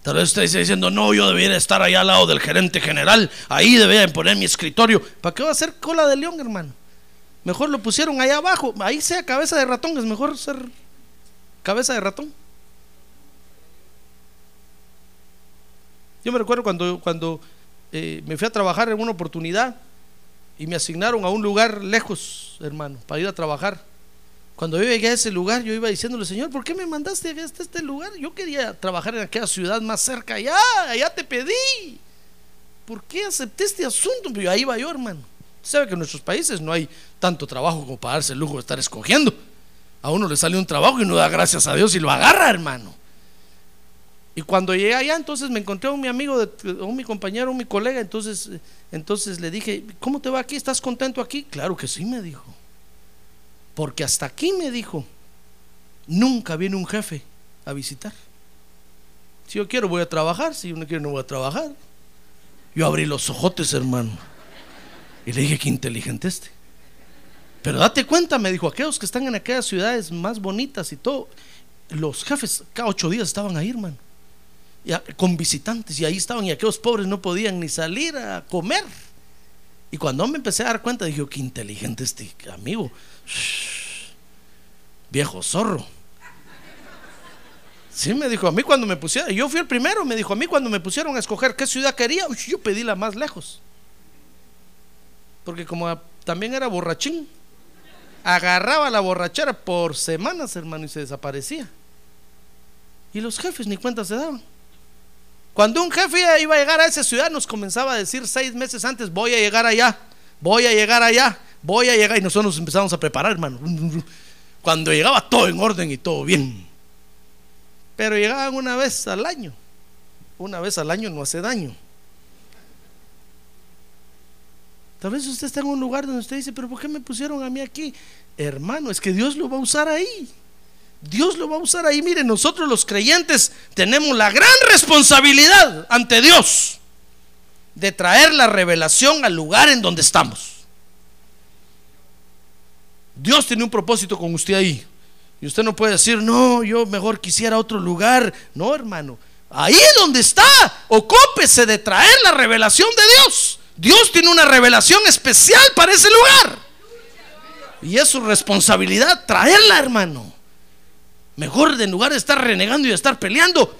Tal vez usted esté diciendo, no, yo debería estar allá al lado del gerente general, ahí debería poner mi escritorio. ¿Para qué va a ser cola de león, hermano? Mejor lo pusieron allá abajo, ahí sea cabeza de ratón, es mejor ser cabeza de ratón. Yo me recuerdo cuando, cuando eh, me fui a trabajar en una oportunidad y me asignaron a un lugar lejos, hermano, para ir a trabajar. Cuando yo llegué a ese lugar, yo iba diciéndole, Señor, ¿por qué me mandaste a este, lugar? Yo quería trabajar en aquella ciudad más cerca, allá, allá te pedí. ¿Por qué acepté este asunto? Pero ahí va yo, hermano. sabe que en nuestros países no hay tanto trabajo como para darse el lujo de estar escogiendo. A uno le sale un trabajo y no da gracias a Dios y lo agarra, hermano. Y cuando llegué allá, entonces me encontré a un mi amigo, de, un mi compañero, un mi colega, entonces, entonces le dije, ¿cómo te va aquí? ¿Estás contento aquí? Claro que sí, me dijo. Porque hasta aquí me dijo, nunca viene un jefe a visitar. Si yo quiero voy a trabajar, si yo no quiero no voy a trabajar. Yo abrí los ojotes, hermano. Y le dije, qué inteligente este. Pero date cuenta, me dijo, aquellos que están en aquellas ciudades más bonitas y todo, los jefes cada ocho días estaban ahí, hermano con visitantes y ahí estaban y aquellos pobres no podían ni salir a comer. Y cuando me empecé a dar cuenta, dije, oh, qué inteligente este amigo. viejo zorro. Sí, me dijo, a mí cuando me pusieron, yo fui el primero, me dijo, a mí cuando me pusieron a escoger qué ciudad quería, yo pedí la más lejos. Porque como también era borrachín, agarraba la borrachera por semanas, hermano, y se desaparecía. Y los jefes ni cuenta se daban. Cuando un jefe iba a llegar a esa ciudad, nos comenzaba a decir seis meses antes, voy a llegar allá, voy a llegar allá, voy a llegar. Y nosotros nos empezamos a preparar, hermano. Cuando llegaba todo en orden y todo bien. Pero llegaban una vez al año. Una vez al año no hace daño. Tal vez usted está en un lugar donde usted dice, pero ¿por qué me pusieron a mí aquí? Hermano, es que Dios lo va a usar ahí. Dios lo va a usar ahí. Mire, nosotros los creyentes tenemos la gran responsabilidad ante Dios de traer la revelación al lugar en donde estamos. Dios tiene un propósito con usted ahí. Y usted no puede decir, no, yo mejor quisiera otro lugar. No, hermano. Ahí donde está, ocúpese de traer la revelación de Dios. Dios tiene una revelación especial para ese lugar. Y es su responsabilidad traerla, hermano. Mejor en lugar de estar renegando y de estar peleando,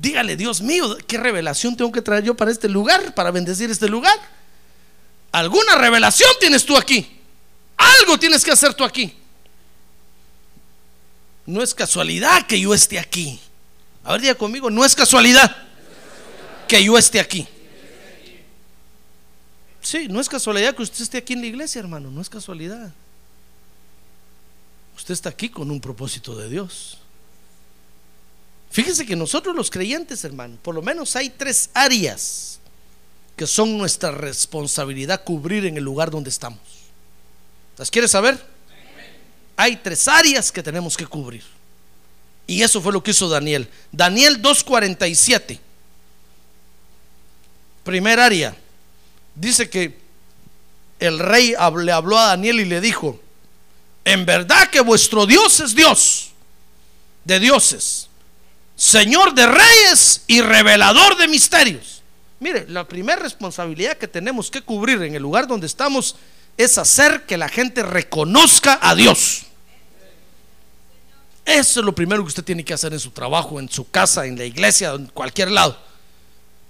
dígale, Dios mío, ¿qué revelación tengo que traer yo para este lugar, para bendecir este lugar? ¿Alguna revelación tienes tú aquí? Algo tienes que hacer tú aquí. No es casualidad que yo esté aquí. A ver, diga conmigo, no es casualidad que yo esté aquí. Sí, no es casualidad que usted esté aquí en la iglesia, hermano, no es casualidad. Usted está aquí con un propósito de Dios. Fíjense que nosotros los creyentes, hermano, por lo menos hay tres áreas que son nuestra responsabilidad cubrir en el lugar donde estamos. ¿Las quieres saber? Hay tres áreas que tenemos que cubrir. Y eso fue lo que hizo Daniel. Daniel 2.47. Primer área. Dice que el rey le habló a Daniel y le dijo, en verdad que vuestro Dios es Dios de dioses, Señor de reyes y revelador de misterios. Mire, la primera responsabilidad que tenemos que cubrir en el lugar donde estamos es hacer que la gente reconozca a Dios. Eso es lo primero que usted tiene que hacer en su trabajo, en su casa, en la iglesia, en cualquier lado.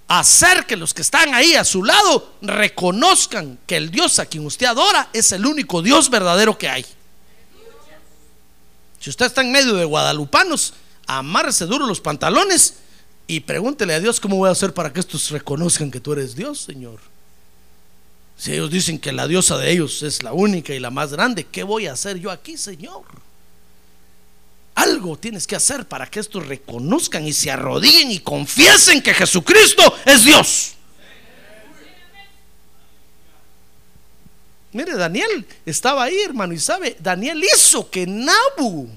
Hacer que los que están ahí a su lado reconozcan que el Dios a quien usted adora es el único Dios verdadero que hay. Si usted está en medio de guadalupanos, amárrese duro los pantalones y pregúntele a Dios cómo voy a hacer para que estos reconozcan que tú eres Dios, Señor. Si ellos dicen que la diosa de ellos es la única y la más grande, ¿qué voy a hacer yo aquí, Señor? Algo tienes que hacer para que estos reconozcan y se arrodillen y confiesen que Jesucristo es Dios. Mire, Daniel estaba ahí, hermano, y sabe, Daniel hizo que Nabu,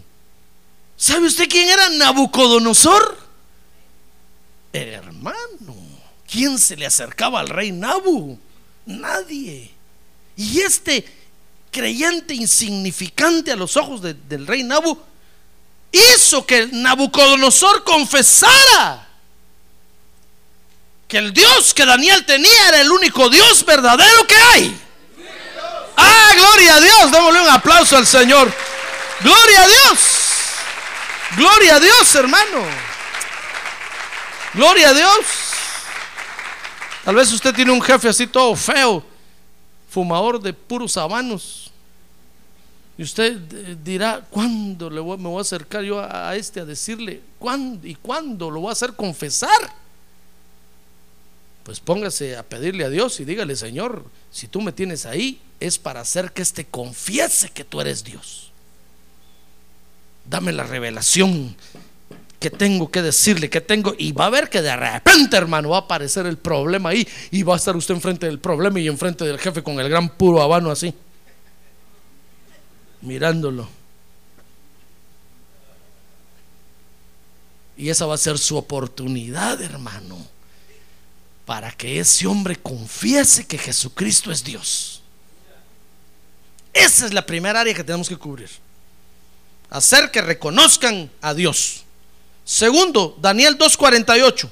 ¿sabe usted quién era Nabucodonosor? Hermano, ¿quién se le acercaba al rey Nabu? Nadie. Y este creyente insignificante a los ojos del rey Nabu hizo que Nabucodonosor confesara que el Dios que Daniel tenía era el único Dios verdadero que hay. Ah, gloria a Dios. Démosle un aplauso al Señor. Gloria a Dios. Gloria a Dios, hermano. Gloria a Dios. Tal vez usted tiene un jefe así todo feo, fumador de puros habanos. Y usted eh, dirá, ¿cuándo le me voy a acercar yo a, este a decirle? ¿Cuándo y cuándo lo voy a hacer confesar? Pues póngase a pedirle a Dios y dígale, Señor, si tú me tienes ahí, es para hacer que éste confiese que tú eres Dios. Dame la revelación que tengo que decirle, que tengo, y va a ver que de repente, hermano, va a aparecer el problema ahí y va a estar usted enfrente del problema y enfrente del jefe con el gran puro habano así, mirándolo. Y esa va a ser su oportunidad, hermano, para que ese hombre confiese que Jesucristo es Dios. Esa es la primera área que tenemos que cubrir. Hacer que reconozcan a Dios. Segundo, Daniel 2.48.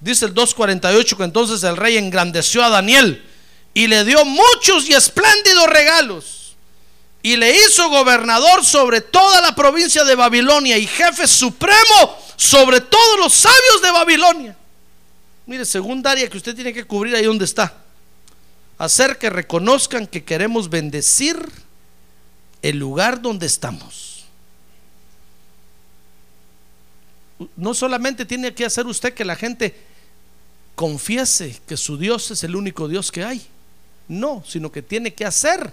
Dice el 2.48 que entonces el rey engrandeció a Daniel y le dio muchos y espléndidos regalos. Y le hizo gobernador sobre toda la provincia de Babilonia y jefe supremo sobre todos los sabios de Babilonia. Mire, segunda área que usted tiene que cubrir ahí donde está hacer que reconozcan que queremos bendecir el lugar donde estamos. No solamente tiene que hacer usted que la gente confiese que su Dios es el único Dios que hay. No, sino que tiene que hacer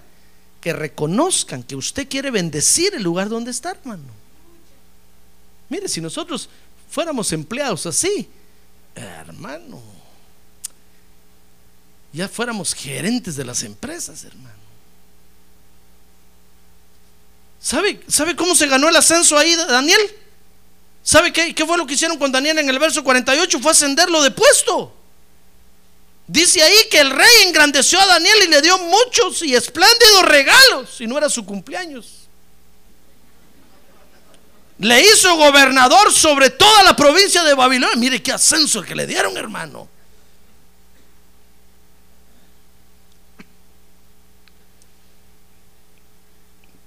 que reconozcan que usted quiere bendecir el lugar donde está, hermano. Mire, si nosotros fuéramos empleados así, hermano, ya fuéramos gerentes de las empresas, hermano. ¿Sabe, ¿Sabe cómo se ganó el ascenso ahí, Daniel? ¿Sabe qué, qué fue lo que hicieron con Daniel en el verso 48? Fue ascenderlo de puesto. Dice ahí que el rey engrandeció a Daniel y le dio muchos y espléndidos regalos, y no era su cumpleaños. Le hizo gobernador sobre toda la provincia de Babilonia. Mire qué ascenso que le dieron, hermano.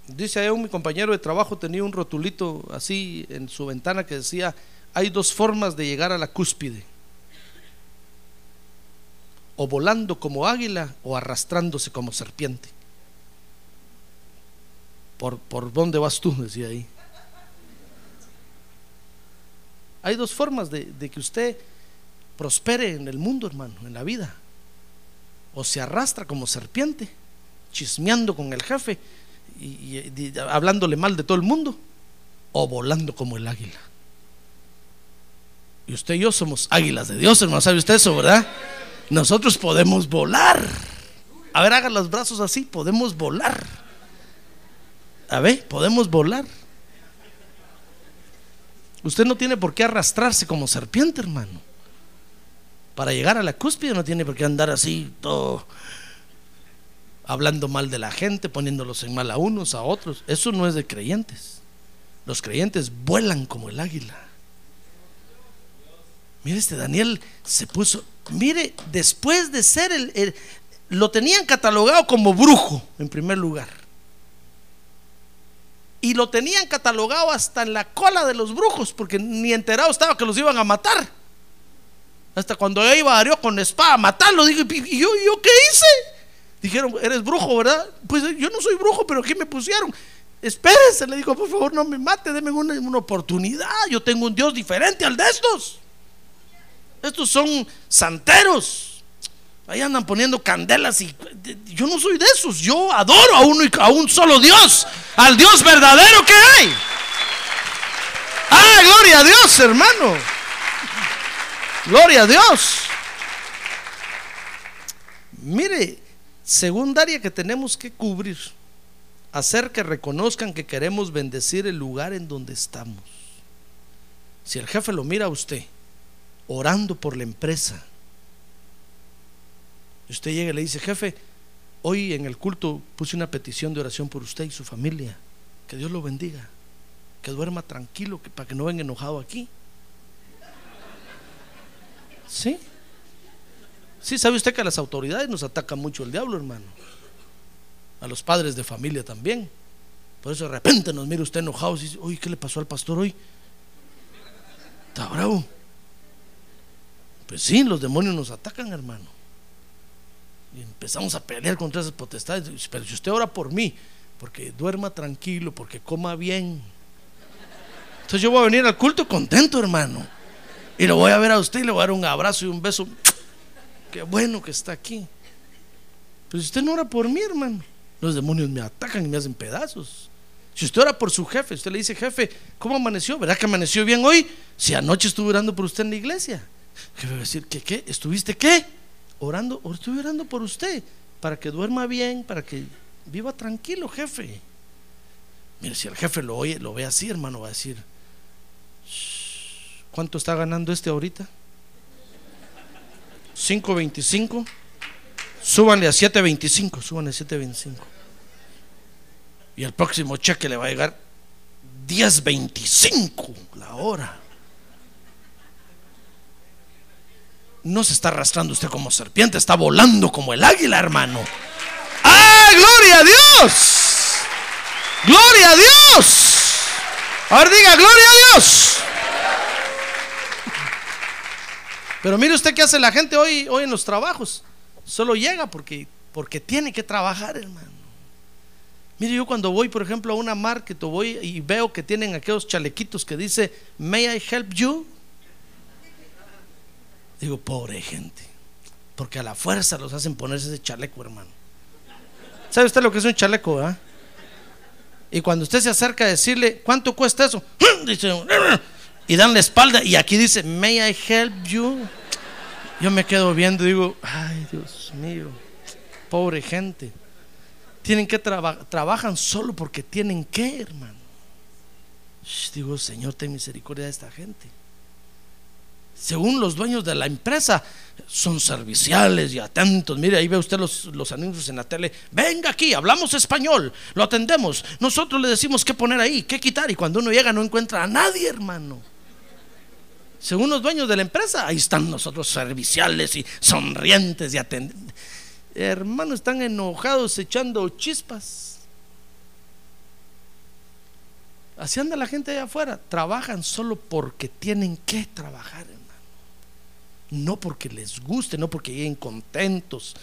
Dice ahí un mi compañero de trabajo tenía un rotulito así en su ventana que decía, hay dos formas de llegar a la cúspide. O volando como águila o arrastrándose como serpiente. ¿Por, por dónde vas tú? Decía ahí. Hay dos formas de, que usted prospere en el mundo, hermano, en la vida. O se arrastra como serpiente, chismeando con el jefe, y, hablándole mal de todo el mundo o volando como el águila. Y usted y yo somos águilas de Dios, hermano. ¿Sabe usted eso, verdad? Nosotros podemos volar. A ver, haga los brazos así, podemos volar. A ver, podemos volar. Usted no tiene por qué arrastrarse como serpiente, hermano. Para llegar a la cúspide no tiene por qué andar así todo hablando mal de la gente, poniéndolos en mal a unos, a otros. Eso no es de creyentes. Los creyentes vuelan como el águila. Mire, este Daniel se puso, mire, después de ser el, lo tenían catalogado como brujo en primer lugar. Y lo tenían catalogado hasta en la cola de los brujos, porque ni enterado estaba que los iban a matar. Hasta cuando yo iba a Darío con espada a matarlo, dije, ¿y yo, yo qué hice? Dijeron, eres brujo, ¿verdad? Pues yo no soy brujo, pero aquí me pusieron. Espérese, le dijo, por favor, no me mate, déme una, una oportunidad. Yo tengo un Dios diferente al de estos. Estos son santeros. Ahí andan poniendo candelas y yo no soy de esos. Yo adoro a uno y a un solo Dios, al Dios verdadero que hay. Ah, gloria a Dios, hermano. Gloria a Dios. Mire, Secundaria que tenemos que cubrir, hacer que reconozcan que queremos bendecir el lugar en donde estamos. Si el jefe lo mira a usted orando por la empresa, usted llega y le dice, jefe, hoy en el culto puse una petición de oración por usted y su familia, que Dios lo bendiga, que duerma tranquilo, que, para que no venga enojado aquí. ¿Sí? Sí, sabe usted que a las autoridades nos ataca mucho el diablo, hermano. A los padres de familia también. Por eso de repente nos mira usted enojado y dice, oye, ¿qué le pasó al pastor hoy? Está bravo. Pues sí, los demonios nos atacan, hermano. Empezamos a pelear contra esas potestades. Pero si usted ora por mí, porque duerma tranquilo, porque coma bien. Entonces yo voy a venir al culto contento, hermano. Y lo voy a ver a usted y le voy a dar un abrazo y un beso Qué bueno que está aquí. Pero si usted no ora por mí, hermano, los demonios me atacan y me hacen pedazos. Si usted ora por su jefe, usted le dice, jefe, ¿cómo amaneció? ¿Verdad que amaneció bien hoy? Si anoche estuve orando por usted en la iglesia. Jefe va a decir, ¿qué? qué? ¿Estuviste qué? Orando, estuve orando por usted, para que duerma bien, para que viva tranquilo, jefe. Mire, si el jefe lo oye, lo ve así, hermano, va a decir, ¿cuánto está ganando este ahorita? 5.25. Súbanle a 7.25. Súbanle a 7.25. Y el próximo cheque le va a llegar 10.25 la hora. No se está arrastrando usted como serpiente, está volando como el águila, hermano. ¡Ah, gloria a Dios! ¡Gloria a Dios! Ahora diga, gloria a Dios. Pero mire usted qué hace la gente hoy, hoy en los trabajos. Solo llega porque, porque tiene que trabajar, hermano. Mire, yo cuando voy, por ejemplo, a una market voy y veo que tienen aquellos chalequitos que dice, May I help you? Digo, pobre gente. Porque a la fuerza los hacen ponerse ese chaleco, hermano. ¿Sabe usted lo que es un chaleco, ah? Y cuando usted se acerca a decirle, ¿cuánto cuesta eso? Dice, y dan la espalda y aquí dice, may I help you? Yo me quedo viendo y digo, ay Dios mío, pobre gente. Tienen que trabajar, trabajan solo porque tienen que, hermano. digo, Señor, ten misericordia de esta gente. Según los dueños de la empresa, son serviciales y atentos. Mire, ahí ve usted los, anuncios en la tele. Venga aquí, hablamos español, lo atendemos. Nosotros le decimos qué poner ahí, qué quitar. Y cuando uno llega no encuentra a nadie, hermano según los dueños de la empresa, ahí están nosotros serviciales y sonrientes y atendientes. Hermanos, están enojados echando chispas. Así anda la gente allá afuera. Trabajan solo porque tienen que trabajar, hermano. No porque les guste, no porque lleguen contentos,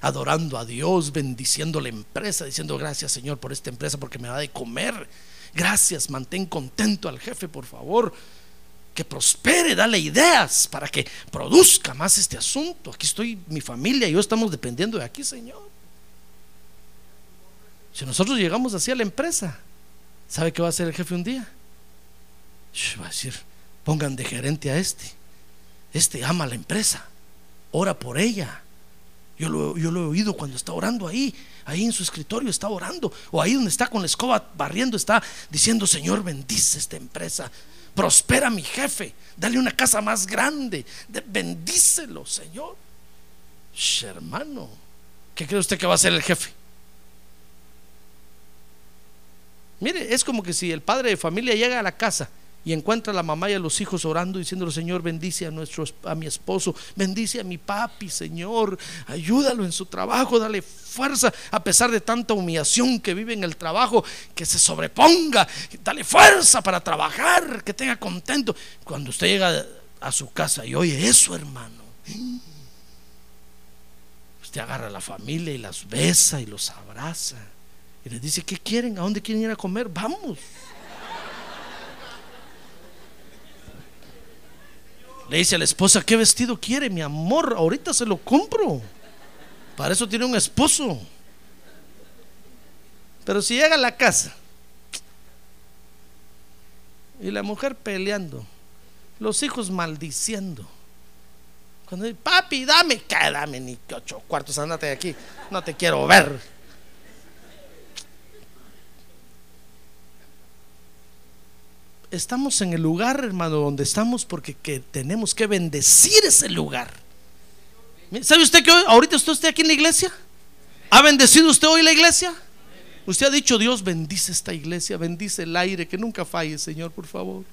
adorando a Dios, bendiciendo la empresa, diciendo gracias Señor por esta empresa porque me da de comer. Gracias, mantén contento al jefe, por favor que prospere, dale ideas para que produzca más este asunto. Aquí estoy, mi familia y yo estamos dependiendo de aquí, Señor. Si nosotros llegamos así a la empresa, ¿sabe qué va a hacer el jefe un día? va a decir, pongan de gerente a este. Este ama la empresa, ora por ella. Yo lo, he oído cuando está orando ahí, ahí en su escritorio está orando, o ahí donde está con la escoba barriendo, está diciendo, Señor, bendice esta empresa, prospera mi jefe, dale una casa más grande, bendícelo, Señor. Hermano, ¿qué cree usted que va a ser el jefe? Mire, es como que si el padre de familia llega a la casa y encuentra a la mamá y a los hijos orando diciéndole, Señor, bendice a, nuestro, a mi esposo, bendice a mi papi, Señor, ayúdalo en su trabajo, dale fuerza a pesar de tanta humillación que vive en el trabajo, que se sobreponga, dale fuerza para trabajar, que tenga contento. Cuando usted llega a su casa y oye eso, hermano, usted agarra a la familia y las besa y los abraza y les dice, ¿qué quieren? ¿A dónde quieren ir a comer? Vamos. Le dice a la esposa, ¿qué vestido quiere, mi amor? Ahorita se lo compro. Para eso tiene un esposo. Pero si llega a la casa y la mujer peleando, los hijos maldiciendo. Cuando dice, papi, dame, ¿qué? Dame ni ocho cuartos, andate de aquí, no te quiero ver. Estamos en el lugar, hermano, donde estamos porque que tenemos que bendecir ese lugar. ¿Sabe usted que hoy, ahorita está usted aquí en la iglesia? ¿Ha bendecido usted hoy la iglesia? Usted ha dicho, Dios bendice esta iglesia, bendice el aire, que nunca falle, Señor, por favor.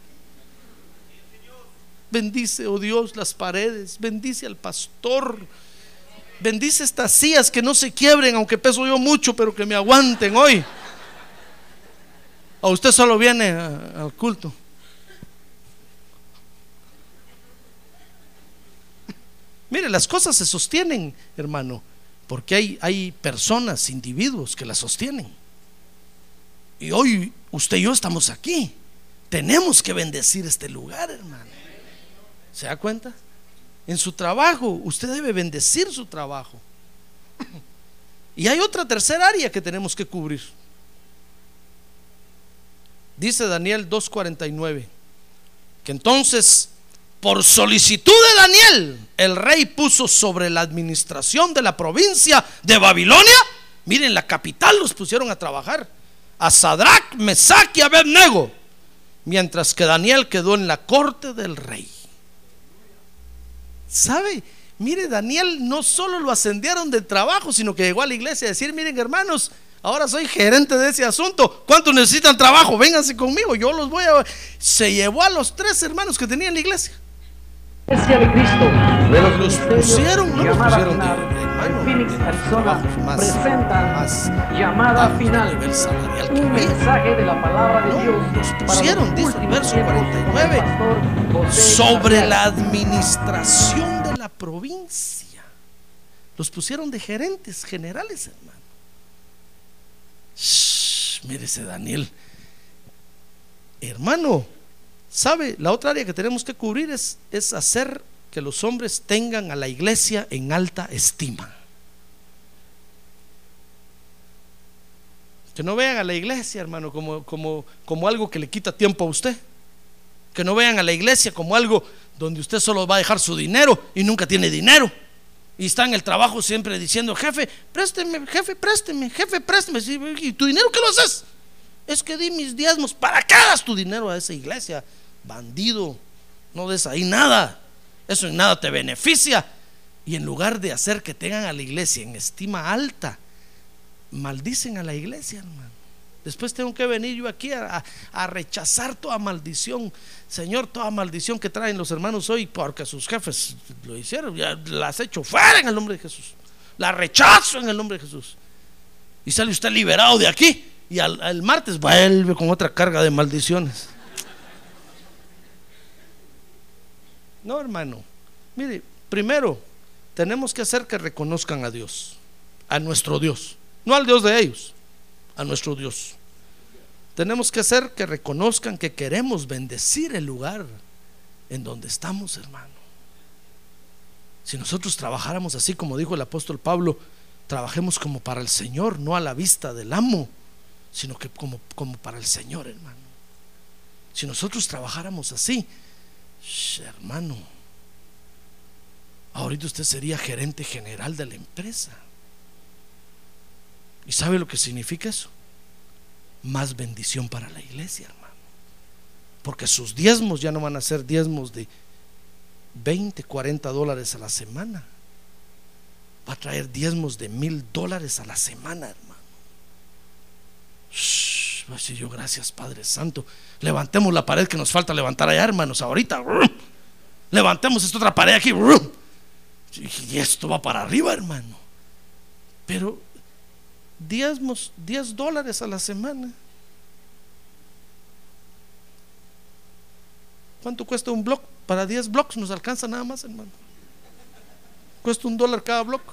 Bendice, oh Dios, las paredes, bendice al pastor. Bendice estas sillas que no se quiebren, aunque peso yo mucho, pero que me aguanten hoy. ¿O usted solo viene al culto? Mire, las cosas se sostienen, hermano, porque hay, hay personas, individuos que las sostienen. Y hoy usted y yo estamos aquí. Tenemos que bendecir este lugar, hermano. ¿Se da cuenta? En su trabajo, usted debe bendecir su trabajo. Y hay otra tercera área que tenemos que cubrir. Dice Daniel 2.49, que entonces, por solicitud de Daniel, el rey puso sobre la administración de la provincia de Babilonia, miren, la capital los pusieron a trabajar, a Sadrach, Mesach y Abednego, mientras que Daniel quedó en la corte del rey. ¿Sabe? Mire, Daniel no solo lo ascendieron de trabajo, sino que llegó a la iglesia a decir, miren hermanos, Ahora soy gerente de ese asunto. ¿Cuántos necesitan trabajo? Vénganse conmigo, yo los voy a... Se llevó a los tres hermanos que tenía en la iglesia. Iglesia de Cristo de los, pusieron, no los pusieron final de- hermano, Phoenix, Arizona, más- presentan más llamada final, nivel salarial que un había. mensaje de la palabra de No, Dios los pusieron, dice el verso tiempos, 49, con el pastor José sobre la administración de la provincia. Los pusieron de gerentes generales, hermano. Mírese, Daniel. Hermano, ¿sabe? La otra área que tenemos que cubrir es, es hacer que los hombres tengan a la iglesia en alta estima. Que no vean a la iglesia, hermano, como, como, como algo que le quita tiempo a usted. Que no vean a la iglesia como algo donde usted solo va a dejar su dinero y nunca tiene dinero. Y está en el trabajo siempre diciendo, jefe, présteme, jefe, présteme, jefe, présteme. ¿Y tu dinero qué lo haces? Es que di mis diezmos. ¿Para qué das tu dinero a esa iglesia? Bandido, no des ahí nada. Eso en nada te beneficia. Y en lugar de hacer que tengan a la iglesia en estima alta, maldicen a la iglesia, hermano. Después tengo que venir yo aquí a, rechazar toda maldición. Señor, toda maldición que traen los hermanos hoy, porque sus jefes lo hicieron, ya las hecho fuera en el nombre de Jesús. La rechazo en el nombre de Jesús. Y sale usted liberado de aquí. Y al, al martes vuelve con otra carga de maldiciones. No, hermano. Mire, primero tenemos que hacer que reconozcan a Dios, a nuestro Dios, no al Dios de ellos, a nuestro Dios. Tenemos que hacer que reconozcan que queremos bendecir el lugar en donde estamos, hermano. Si nosotros trabajáramos así como dijo el apóstol Pablo, trabajemos como para el Señor, no a la vista del amo, sino que como, como para el Señor, hermano. Si nosotros trabajáramos así, hermano, ahorita usted sería gerente general de la empresa. ¿Y sabe lo que significa eso? Más bendición para la iglesia, hermano. Porque sus diezmos ya no van a ser diezmos de 20, 40 dólares a la semana. Va a traer diezmos de mil dólares a la semana, hermano. Shh, Va a yo, gracias Padre Santo. Levantemos la pared que nos falta levantar allá, hermanos, ahorita. Levantemos esta otra pared aquí. Y esto va para arriba, hermano. Pero 10, mos- 10 dólares a la semana. ¿Cuánto cuesta un blog? Para 10 blocks nos alcanza nada más, hermano. Cuesta un dólar cada bloque.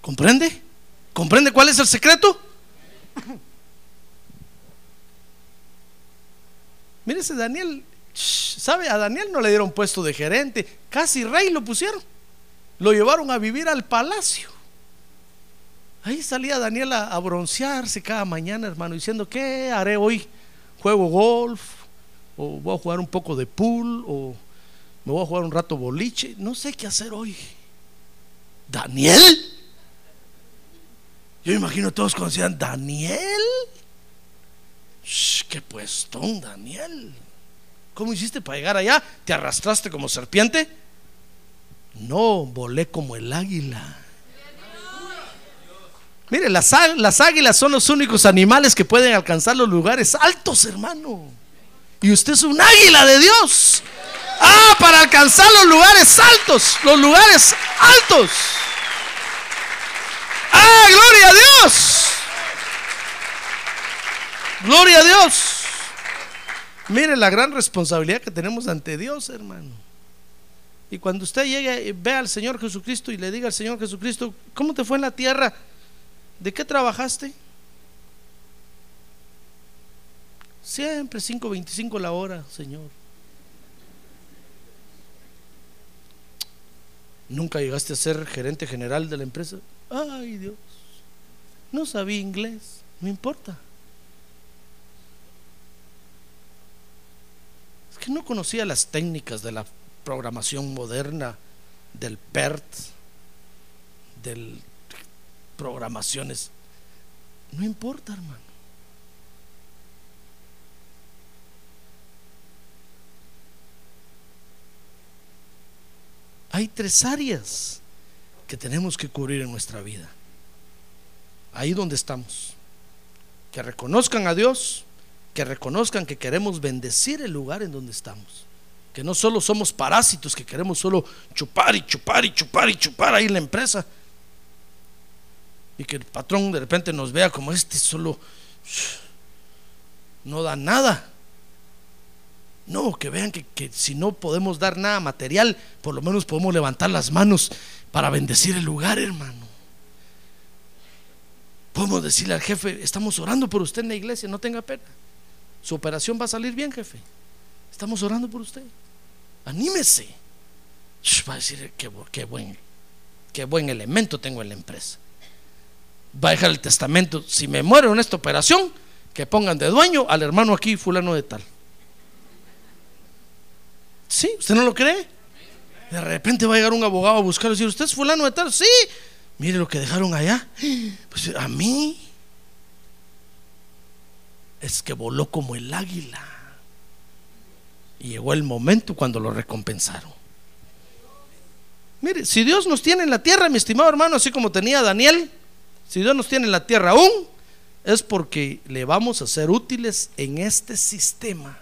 ¿Comprende? ¿Comprende cuál es el secreto? Mire ese Daniel, ¿sabe? A Daniel no le dieron puesto de gerente, casi rey lo pusieron. Lo llevaron a vivir al palacio. Ahí salía Daniel a, broncearse cada mañana, hermano, diciendo, ¿qué haré hoy? ¿Juego golf? ¿O voy a jugar un poco de pool? ¿O me voy a jugar un rato boliche? No sé qué hacer hoy. ¿Daniel? Yo imagino todos cuando decían, ¿Daniel? ¡Qué puestón, Daniel! ¿Cómo hiciste para llegar allá? ¿Te arrastraste como serpiente? No, volé como el águila. Mire, las, águilas son los únicos animales que pueden alcanzar los lugares altos, hermano. Y usted es un águila de Dios. Ah, para alcanzar los lugares altos, los lugares altos. Ah, gloria a Dios. Gloria a Dios. Mire la gran responsabilidad que tenemos ante Dios, hermano. Y cuando usted llegue y vea al Señor Jesucristo y le diga al Señor Jesucristo, ¿cómo te fue en la tierra? ¿De qué trabajaste? Siempre 5.25 la hora, Señor. Nunca llegaste a ser gerente general de la empresa. Ay, Dios. No sabía inglés. No importa. Es que no conocía las técnicas de la programación moderna, del PERT, del programaciones. No importa, hermano. Hay tres áreas que tenemos que cubrir en nuestra vida. Ahí donde estamos. Que reconozcan a Dios, que reconozcan que queremos bendecir el lugar en donde estamos. Que no solo somos parásitos, que queremos solo chupar y chupar y chupar y chupar ahí en la empresa. Y que el patrón de repente nos vea como este solo no da nada. No, que vean que, que si no podemos dar nada material, por lo menos podemos levantar las manos para bendecir el lugar, hermano. Podemos decirle al jefe, estamos orando por usted en la iglesia, no tenga pena. Su operación va a salir bien, jefe. Estamos orando por usted. Anímese. Va a decir, qué buen, qué buen elemento tengo en la empresa. Va a dejar el testamento. Si me muero en esta operación, que pongan de dueño al hermano aquí, fulano de tal. ¿Sí? ¿Usted no lo cree? De repente va a llegar un abogado a buscarlo y decir, ¿usted es fulano de tal? Sí. Mire lo que dejaron allá. Pues a mí es que voló como el águila. Y llegó el momento cuando lo recompensaron. Mire, si Dios nos tiene en la tierra, mi estimado hermano, así como tenía Daniel, si Dios nos tiene en la tierra aún, es porque le vamos a ser útiles en este sistema.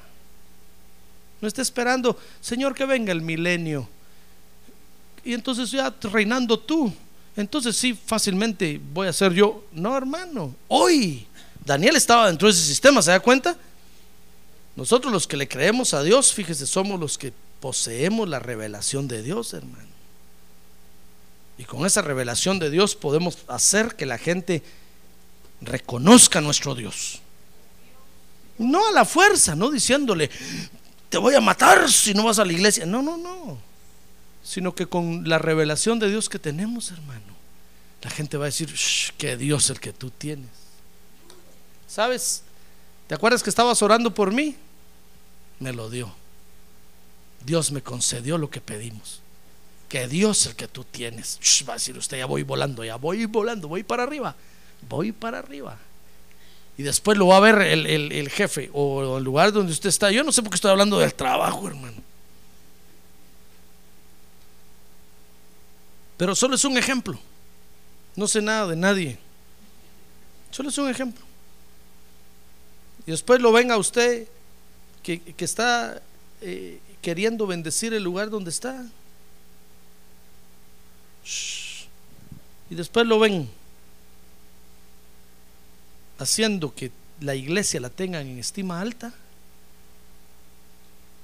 No está esperando, Señor, que venga el milenio. Y entonces ya reinando tú, entonces sí, fácilmente voy a ser yo. No, hermano, hoy Daniel estaba dentro de ese sistema, ¿se da cuenta? Nosotros los que le creemos a Dios, fíjese, somos los que poseemos la revelación de Dios, hermano. Y con esa revelación de Dios podemos hacer que la gente reconozca a nuestro Dios. No a la fuerza, no diciéndole, te voy a matar si no vas a la iglesia. No, no, no. Sino que con la revelación de Dios que tenemos, hermano, la gente va a decir, "Shh, que Dios el que tú tienes. ¿Sabes? ¿Te acuerdas que estabas orando por mí? Me lo dio. Dios me concedió lo que pedimos. Que Dios el que tú tienes. Va a decir usted, ya voy volando, ya voy volando, voy para arriba. Voy para arriba. Y después lo va a ver el- el jefe o el lugar donde usted está. Yo no sé por qué estoy hablando del trabajo, hermano. Pero solo es un ejemplo. No sé nada de nadie. Solo es un ejemplo. Y después lo ven a usted que, que está eh, queriendo bendecir el lugar donde está. Y después lo ven haciendo que la iglesia la tengan en estima alta.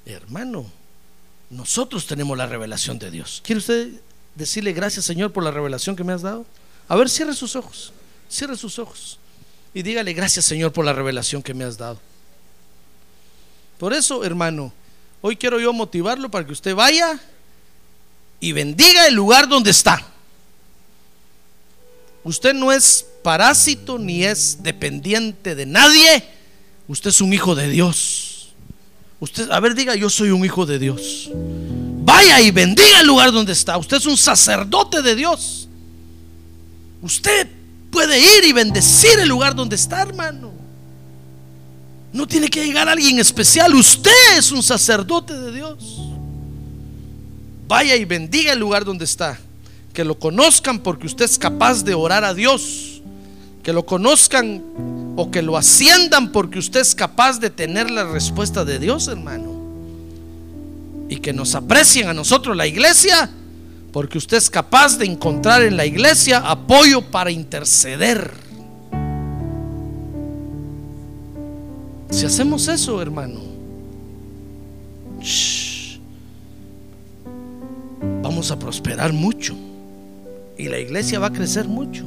Hermano, nosotros tenemos la revelación de Dios. ¿Quiere usted decirle gracias Señor por la revelación que me has dado? A ver, cierre sus ojos, cierre sus ojos y dígale gracias Señor por la revelación que me has dado. Por eso, hermano, hoy quiero yo motivarlo para que usted vaya y bendiga el lugar donde está. Usted no es parásito ni es dependiente de nadie. Usted es un hijo de Dios. Usted, a ver, diga, yo soy un hijo de Dios. Vaya y bendiga el lugar donde está. Usted es un sacerdote de Dios. Usted puede ir y bendecir el lugar donde está, hermano. No tiene que llegar alguien especial. Usted es un sacerdote de Dios. Vaya y bendiga el lugar donde está. Que lo conozcan porque usted es capaz de orar a Dios. Que lo conozcan o que lo asciendan porque usted es capaz de tener la respuesta de Dios, hermano. Y que nos aprecien a nosotros la iglesia porque usted es capaz de encontrar en la iglesia apoyo para interceder. Si hacemos eso, hermano, vamos a prosperar mucho y la iglesia va a crecer mucho.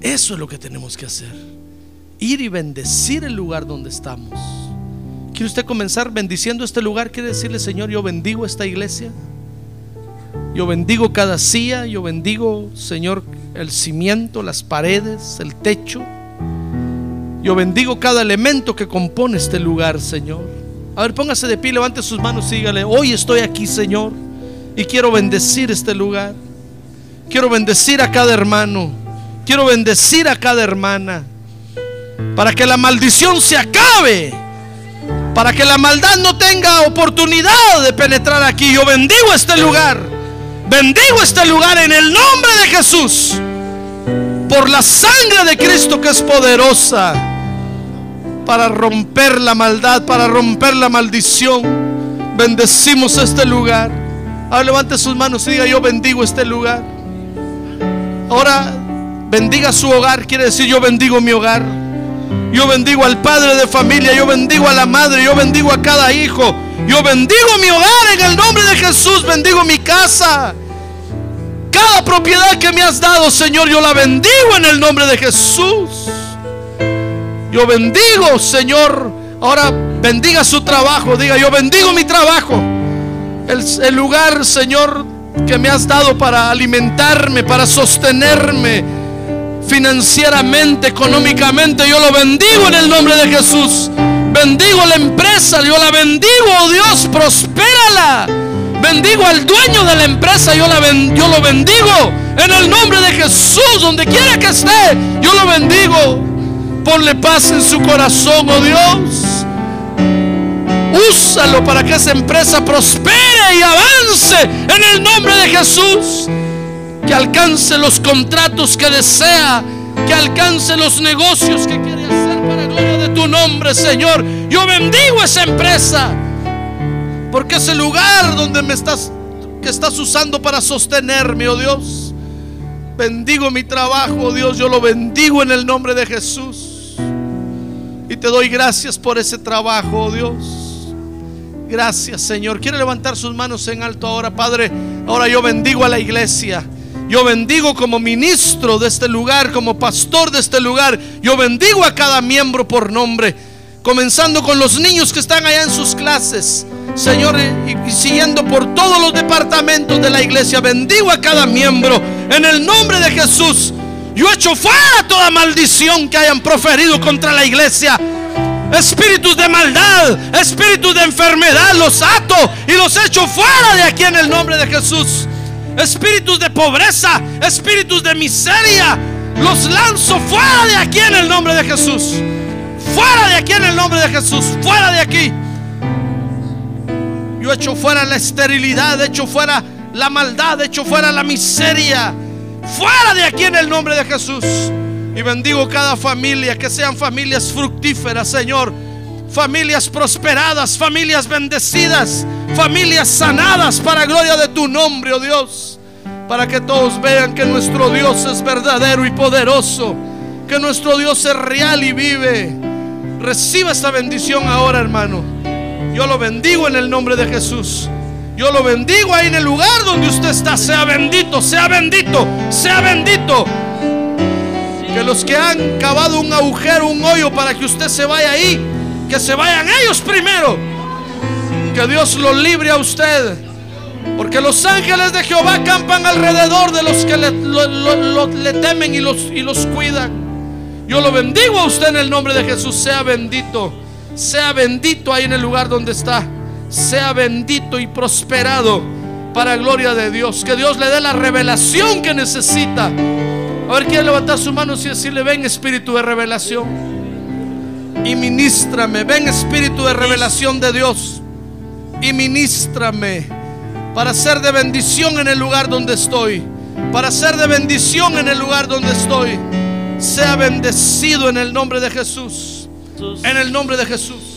Eso es lo que tenemos que hacer. Ir y bendecir el lugar donde estamos. ¿Quiere usted comenzar bendiciendo este lugar? ¿Quiere decirle, Señor, yo bendigo esta iglesia? Yo bendigo cada silla, yo bendigo, Señor, el cimiento, las paredes, el techo. Yo bendigo cada elemento que compone este lugar, Señor. A ver, póngase de pie, levante sus manos y dígale, hoy estoy aquí, Señor, y quiero bendecir este lugar. Quiero bendecir a cada hermano. Quiero bendecir a cada hermana. Para que la maldición se acabe. Para que la maldad no tenga oportunidad de penetrar aquí. Yo bendigo este lugar. Bendigo este lugar en el nombre de Jesús. Por la sangre de Cristo que es poderosa. Para romper la maldad, para romper la maldición. Bendecimos este lugar. Ahora levante sus manos y diga, yo bendigo este lugar. Ahora bendiga su hogar, quiere decir yo bendigo mi hogar. Yo bendigo al padre de familia, yo bendigo a la madre, yo bendigo a cada hijo. Yo bendigo mi hogar en el nombre de Jesús, bendigo mi casa. Cada propiedad que me has dado, Señor, yo la bendigo en el nombre de Jesús. Yo bendigo, Señor. Ahora bendiga su trabajo, diga, yo bendigo mi trabajo. El, el lugar, Señor, que me has dado para alimentarme, para sostenerme financieramente, económicamente. Yo lo bendigo en el nombre de Jesús. Bendigo la empresa, yo la bendigo, oh Dios, prospérala. Bendigo al dueño de la empresa, yo, la yo lo bendigo en el nombre de Jesús, donde quiera que esté, yo lo bendigo. Ponle paz en su corazón, oh Dios. Úsalo para que esa empresa prospere y avance en el nombre de Jesús. Que alcance los contratos que desea. Que alcance los negocios que quiere hacer para gloria de tu nombre, Señor. Yo bendigo esa empresa. Porque es el lugar donde me estás, que estás usando para sostenerme, oh Dios. Bendigo mi trabajo, oh Dios. Yo lo bendigo en el nombre de Jesús. Y te doy gracias por ese trabajo, oh Dios. Gracias, Señor. Quiere levantar sus manos en alto ahora, Padre. Ahora yo bendigo a la iglesia. Yo bendigo como ministro de este lugar, como pastor de este lugar. Yo bendigo a cada miembro por nombre. Comenzando con los niños que están allá en sus clases. Señor, y, siguiendo por todos los departamentos de la iglesia. Bendigo a cada miembro. En el nombre de Jesús. Yo echo fuera toda maldición que hayan proferido contra la iglesia. Espíritus de maldad, espíritus de enfermedad, los ato y los echo fuera de aquí en el nombre de Jesús. Espíritus de pobreza, espíritus de miseria, los lanzo fuera de aquí en el nombre de Jesús. Fuera de aquí en el nombre de Jesús, fuera de aquí. Yo echo fuera la esterilidad, echo fuera la maldad, echo fuera la miseria. Fuera de aquí en el nombre de Jesús. Y bendigo cada familia, que sean familias fructíferas, Señor. Familias prosperadas, familias bendecidas, familias sanadas para gloria de tu nombre, oh Dios. Para que todos vean que nuestro Dios es verdadero y poderoso. Que nuestro Dios es real y vive. Reciba esta bendición ahora, hermano. Yo lo bendigo en el nombre de Jesús. Yo lo bendigo ahí en el lugar donde usted está. Sea bendito, sea bendito, sea bendito. Que los que han cavado un agujero, un hoyo para que usted se vaya ahí, que se vayan ellos primero. Que Dios lo libre a usted. Porque los ángeles de Jehová campan alrededor de los que le temen y los, y los cuidan. Yo lo bendigo a usted en el nombre de Jesús. Sea bendito. Sea bendito ahí en el lugar donde está. Sea bendito y prosperado para gloria de Dios. Que Dios le dé la revelación que necesita. A ver, quiere levantar su mano y decirle, ven espíritu de revelación. Y ministrame, ven espíritu de revelación de Dios. Y ministrame para ser de bendición en el lugar donde estoy. Para ser de bendición en el lugar donde estoy. Sea bendecido en el nombre de Jesús. En el nombre de Jesús.